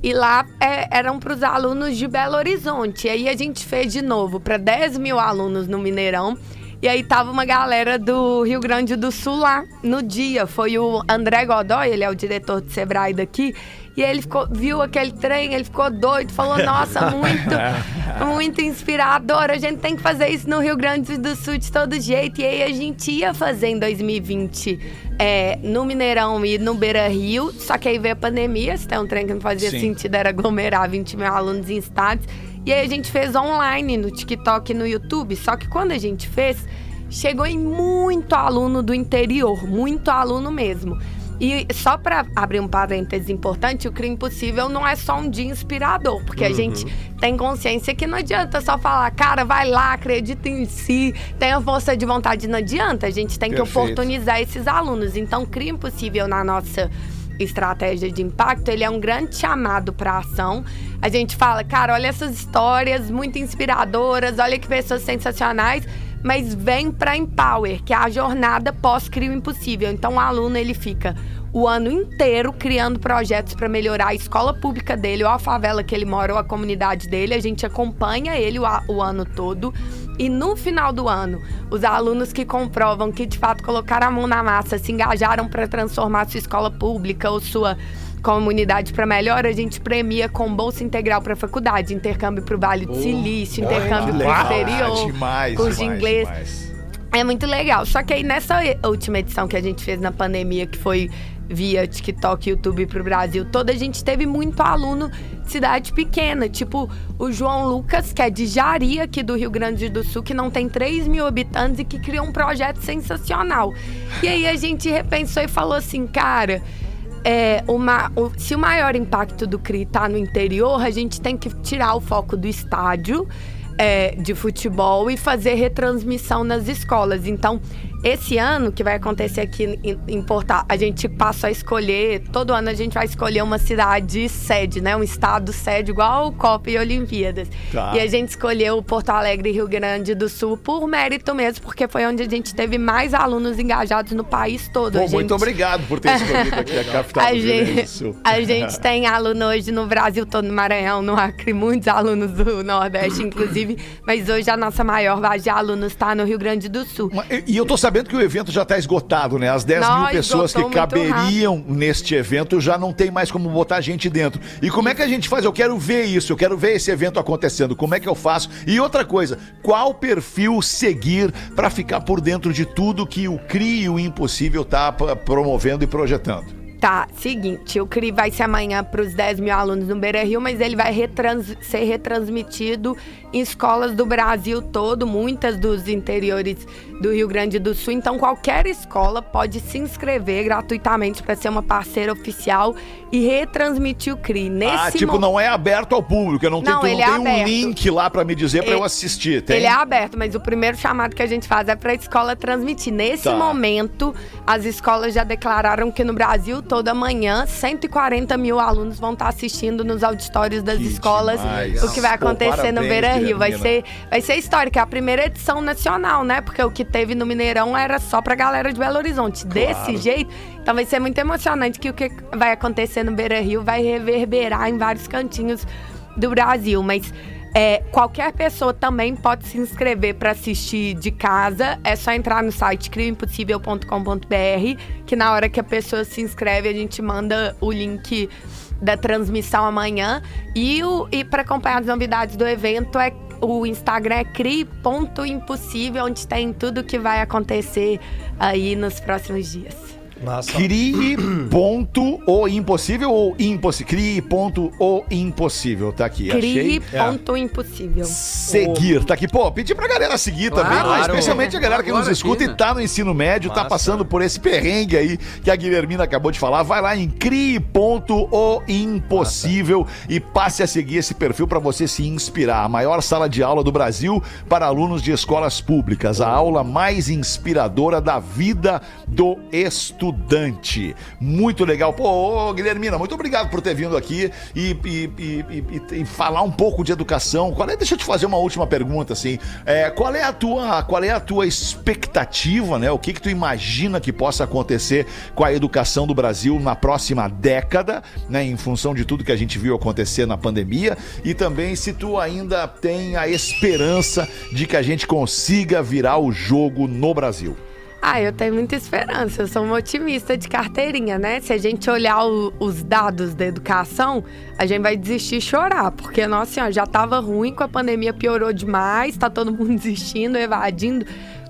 Speaker 11: E lá é, eram para os alunos de Belo Horizonte. E aí a gente fez de novo para 10 mil alunos no Mineirão. E aí tava uma galera do Rio Grande do Sul lá no dia. Foi o André Godoy, ele é o diretor do Sebrae daqui. E ele ficou, viu aquele trem, ele ficou doido, falou: Nossa, [laughs] muito, muito inspirador. A gente tem que fazer isso no Rio Grande do Sul de todo jeito. E aí a gente ia fazer em 2020 é, no Mineirão e no Beira Rio. Só que aí veio a pandemia, se tem um trem que não fazia
Speaker 4: Sim.
Speaker 11: sentido, era aglomerar 20 mil alunos em estádios. E aí a gente fez online no TikTok e no YouTube. Só que quando a gente fez, chegou em muito aluno do interior, muito aluno mesmo. E só para abrir um parênteses importante, o Crime Impossível não é só um dia inspirador, porque a gente tem consciência que não adianta só falar, cara, vai lá, acredita em si, tenha força de vontade, não adianta. A gente tem que
Speaker 4: Perfeito.
Speaker 11: oportunizar esses alunos. Então, o Crime Impossível na nossa estratégia de impacto, ele é um grande chamado para ação. A gente fala, cara, olha essas histórias muito inspiradoras, olha que pessoas sensacionais, mas vem para Empower, que é a jornada pós-crio impossível. Então o aluno ele fica o ano inteiro criando projetos para melhorar a escola pública dele, ou a favela que ele mora, ou a comunidade dele. A gente acompanha ele o, o ano todo. E no final do ano, os alunos que comprovam que de fato colocaram a mão na massa, se engajaram para transformar sua escola pública ou sua comunidade para melhor, a gente premia com bolsa integral para faculdade, intercâmbio para o Vale do Silício, intercâmbio para o exterior,
Speaker 4: Ah, demais,
Speaker 11: curso de
Speaker 4: demais,
Speaker 11: inglês.
Speaker 4: demais.
Speaker 11: É muito legal. Só que aí nessa última edição que a gente fez na pandemia, que foi via TikTok e YouTube pro Brasil toda, a gente teve muito aluno de cidade pequena. Tipo o João Lucas, que é de Jari, aqui do Rio Grande do Sul, que não tem 3 mil habitantes e que criou um projeto sensacional. E aí a gente repensou e falou assim, cara. É, uma, se o maior impacto do CRI tá no interior, a gente tem que tirar o foco do estádio é, de futebol e fazer retransmissão nas escolas. Então, esse ano, que vai acontecer aqui em, em Portal, a gente passa a escolher, todo ano a gente vai escolher uma cidade sede, né? Um estado sede, igual o Copa e Olimpíadas.
Speaker 4: Tá.
Speaker 11: E a gente escolheu Porto Alegre e Rio Grande do Sul por mérito mesmo, porque foi onde a gente teve mais alunos engajados no país todo. Gente-
Speaker 4: muito obrigado por ter escolhido aqui a [laughs] capital
Speaker 11: a
Speaker 4: do Rio Grande do
Speaker 11: gente,
Speaker 4: Sul. [laughs]
Speaker 11: a gente tem aluno hoje no Brasil todo, no Maranhão, no Acre, muitos alunos do Nordeste, inclusive. Mas hoje a nossa maior base de alunos está no Rio Grande do Sul.
Speaker 4: E- E eu tô sabendo que o evento já tá esgotado, né? As 10 mil
Speaker 11: Não,
Speaker 4: pessoas que caberiam neste evento já não tem mais como botar gente dentro. E como é que a gente faz? Eu quero ver isso, eu quero ver esse evento acontecendo. Como é que eu faço? E outra coisa, qual perfil seguir pra ficar por dentro de tudo que o CRI e o Impossível tá p- promovendo e projetando?
Speaker 11: Tá, seguinte, o CRI vai ser amanhã para os 10 mil alunos no Beira Rio, mas ele vai retrans- ser retransmitido em escolas do Brasil todo, muitas dos interiores do Rio Grande do Sul. Então, qualquer escola pode se inscrever gratuitamente para ser uma parceira oficial e retransmitir o CRI. Nesse
Speaker 4: ah, tipo,
Speaker 11: mo-
Speaker 4: não é aberto ao público. Eu não, tenho,
Speaker 11: Não,
Speaker 4: tu não
Speaker 11: é
Speaker 4: tem um link lá pra me dizer
Speaker 11: Ele-
Speaker 4: eu assistir. Tem?
Speaker 11: Ele é aberto, mas o primeiro chamado que a gente faz é para a escola transmitir. Nesse
Speaker 4: Tá.
Speaker 11: momento, as escolas já declararam que no Brasil todo toda manhã, 140 mil alunos vão estar assistindo nos auditórios das
Speaker 4: Que
Speaker 11: escolas
Speaker 4: demais.
Speaker 11: o que vai
Speaker 4: Pô,
Speaker 11: acontecer no
Speaker 4: parabéns,
Speaker 11: Beira Rio. Vai ser, vai ser histórica. É a primeira edição nacional, né? Porque o que teve no Mineirão era só pra galera de Belo Horizonte. Desse jeito, então vai ser muito emocionante que o que vai acontecer no Beira Rio vai reverberar em vários cantinhos do Brasil. Mas é, qualquer pessoa também pode se inscrever para assistir de casa. É só entrar no site crioimpossível.com.br, que na hora que a pessoa se inscreve, a gente manda o link da transmissão amanhã. E, o- e para acompanhar as novidades do evento, é o Instagram é cri.impossível, onde tem tudo que vai acontecer aí nos próximos dias.
Speaker 6: Massa.
Speaker 4: Crie ponto o impossível ou impossível? Crie ponto o impossível. Tá aqui, achei.
Speaker 11: Cri.impossível.
Speaker 4: Seguir, tá aqui. Pô, pedir pra galera seguir também,
Speaker 3: Claro.
Speaker 4: né? especialmente a galera que nos
Speaker 3: Agora
Speaker 4: escuta
Speaker 3: aqui,
Speaker 4: e tá no ensino médio, tá
Speaker 6: Massa.
Speaker 4: passando por esse perrengue aí que a Guilhermina acabou de falar. Vai lá em crie.oimpossível e passe a seguir esse perfil pra você se inspirar. A maior sala de aula do Brasil para alunos de escolas públicas. A aula mais inspiradora da vida do estudante. Muito legal. Pô, Guilhermina, muito obrigado por ter vindo aqui e- e- e- e falar um pouco de educação. Qual é, deixa eu te fazer uma última pergunta, assim. É, qual é a tua, qual é a tua expectativa, né? O que que tu imagina que possa acontecer com a educação do Brasil na próxima década, né? Em função de tudo que a gente viu acontecer na pandemia e também se tu ainda tem a esperança de que a gente consiga virar o jogo no Brasil.
Speaker 11: Ah, eu tenho muita esperança. Eu sou uma otimista de carteirinha, né? Se a gente olhar o- os dados da educação, a gente vai desistir e chorar. Porque, nossa senhora, já tava ruim com a pandemia, piorou demais, tá todo mundo [laughs] desistindo, evadindo.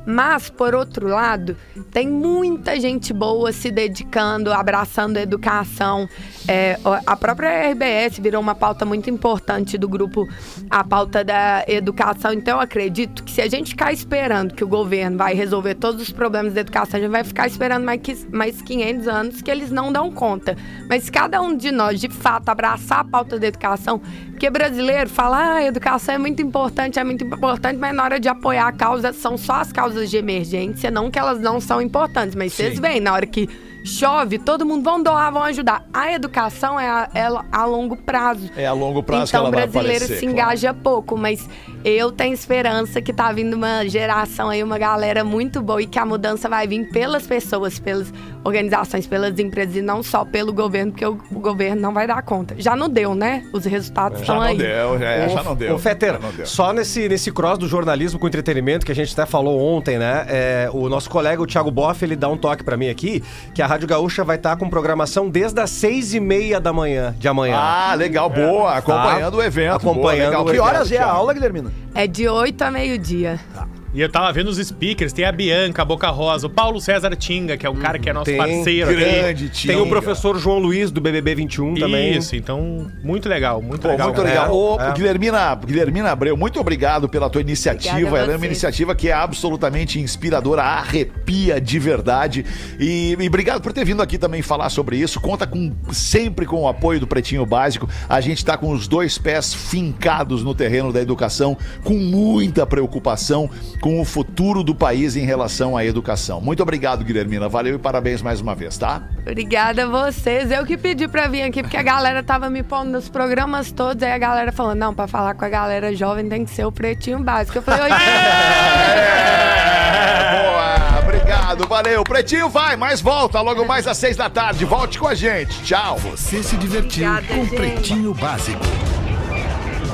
Speaker 11: Mas, por outro lado, tem muita gente boa se dedicando, abraçando a educação. É, a própria RBS virou uma pauta muito importante do grupo, a pauta da educação. Então, eu acredito que se a gente ficar esperando que o governo vai resolver todos os problemas da educação, a gente vai ficar esperando mais, mais 500 anos que eles não dão conta. Mas cada um de nós, de fato, abraçar a pauta da educação, porque brasileiro fala, ah, educação é muito importante, é muito importante, mas na hora de apoiar a causa, são só as causas de emergência, não que elas não são importantes. Mas vocês veem, na hora que chove, todo mundo vão doar, vão ajudar. A educação é a, ela a longo prazo.
Speaker 4: É a longo prazo que
Speaker 11: então,
Speaker 4: ela
Speaker 11: o
Speaker 4: vai
Speaker 11: brasileiro
Speaker 4: aparecer,
Speaker 11: se
Speaker 4: claro.
Speaker 11: engaja pouco, mas eu tenho esperança que tá vindo uma geração aí, uma galera muito boa e que a mudança vai vir pelas pessoas, pelas organizações, pelas empresas e não só pelo governo, porque o, o governo não vai dar conta. Já não deu, né? Os resultados
Speaker 4: Já
Speaker 11: estão
Speaker 4: não
Speaker 11: aí.
Speaker 4: deu, já, já não deu.
Speaker 6: Fetter,
Speaker 4: Já não deu.
Speaker 6: só nesse, nesse cross do jornalismo com entretenimento que a gente até falou ontem, né? é, o nosso colega, o Thiago Boff, ele dá um toque pra mim aqui, que a Rádio Gaúcha vai estar com programação desde as seis e meia da manhã, de amanhã.
Speaker 4: Ah, legal, boa. Acompanhando o evento.
Speaker 6: Acompanhando
Speaker 4: boa, legal.
Speaker 6: o
Speaker 5: Que
Speaker 6: evento.
Speaker 5: horas é a aula, Guilhermina?
Speaker 11: É de 8 a meio-dia.
Speaker 7: E eu tava vendo os speakers, tem a Bianca, a Boca Rosa, o Paulo César Tinga, que é um cara que é nosso
Speaker 6: Tem
Speaker 7: parceiro aqui.
Speaker 4: Grande,
Speaker 6: Tem o professor João Luiz do BBB 21 também.
Speaker 7: Isso, então, muito legal, muito
Speaker 4: Pô,
Speaker 7: legal.
Speaker 4: muito
Speaker 7: cara.
Speaker 4: legal. Ô,
Speaker 6: É.
Speaker 4: Guilhermina, Guilhermina Abreu, muito obrigado pela tua iniciativa. Ela é uma iniciativa que é absolutamente inspiradora, arrepia de verdade. E, e obrigado por ter vindo aqui também falar sobre isso. Conta com sempre com o apoio do Pretinho Básico. A gente está com os dois pés fincados no terreno da educação, com muita preocupação com o futuro do país em relação à educação. Muito obrigado, Guilhermina. Valeu e parabéns mais uma vez, tá?
Speaker 11: Obrigada a vocês. Eu que pedi pra vir aqui, porque a galera tava me pondo nos programas todos, aí a galera falou, não, pra falar com a galera jovem tem que ser o pretinho básico. Eu falei, oi,
Speaker 4: É, [laughs] boa, obrigado, valeu. Pretinho vai, mas volta logo mais às seis da tarde. Volte com a gente. Tchau.
Speaker 10: Você se divertiu
Speaker 11: Obrigada,
Speaker 10: com
Speaker 11: gente.
Speaker 10: Pretinho Básico.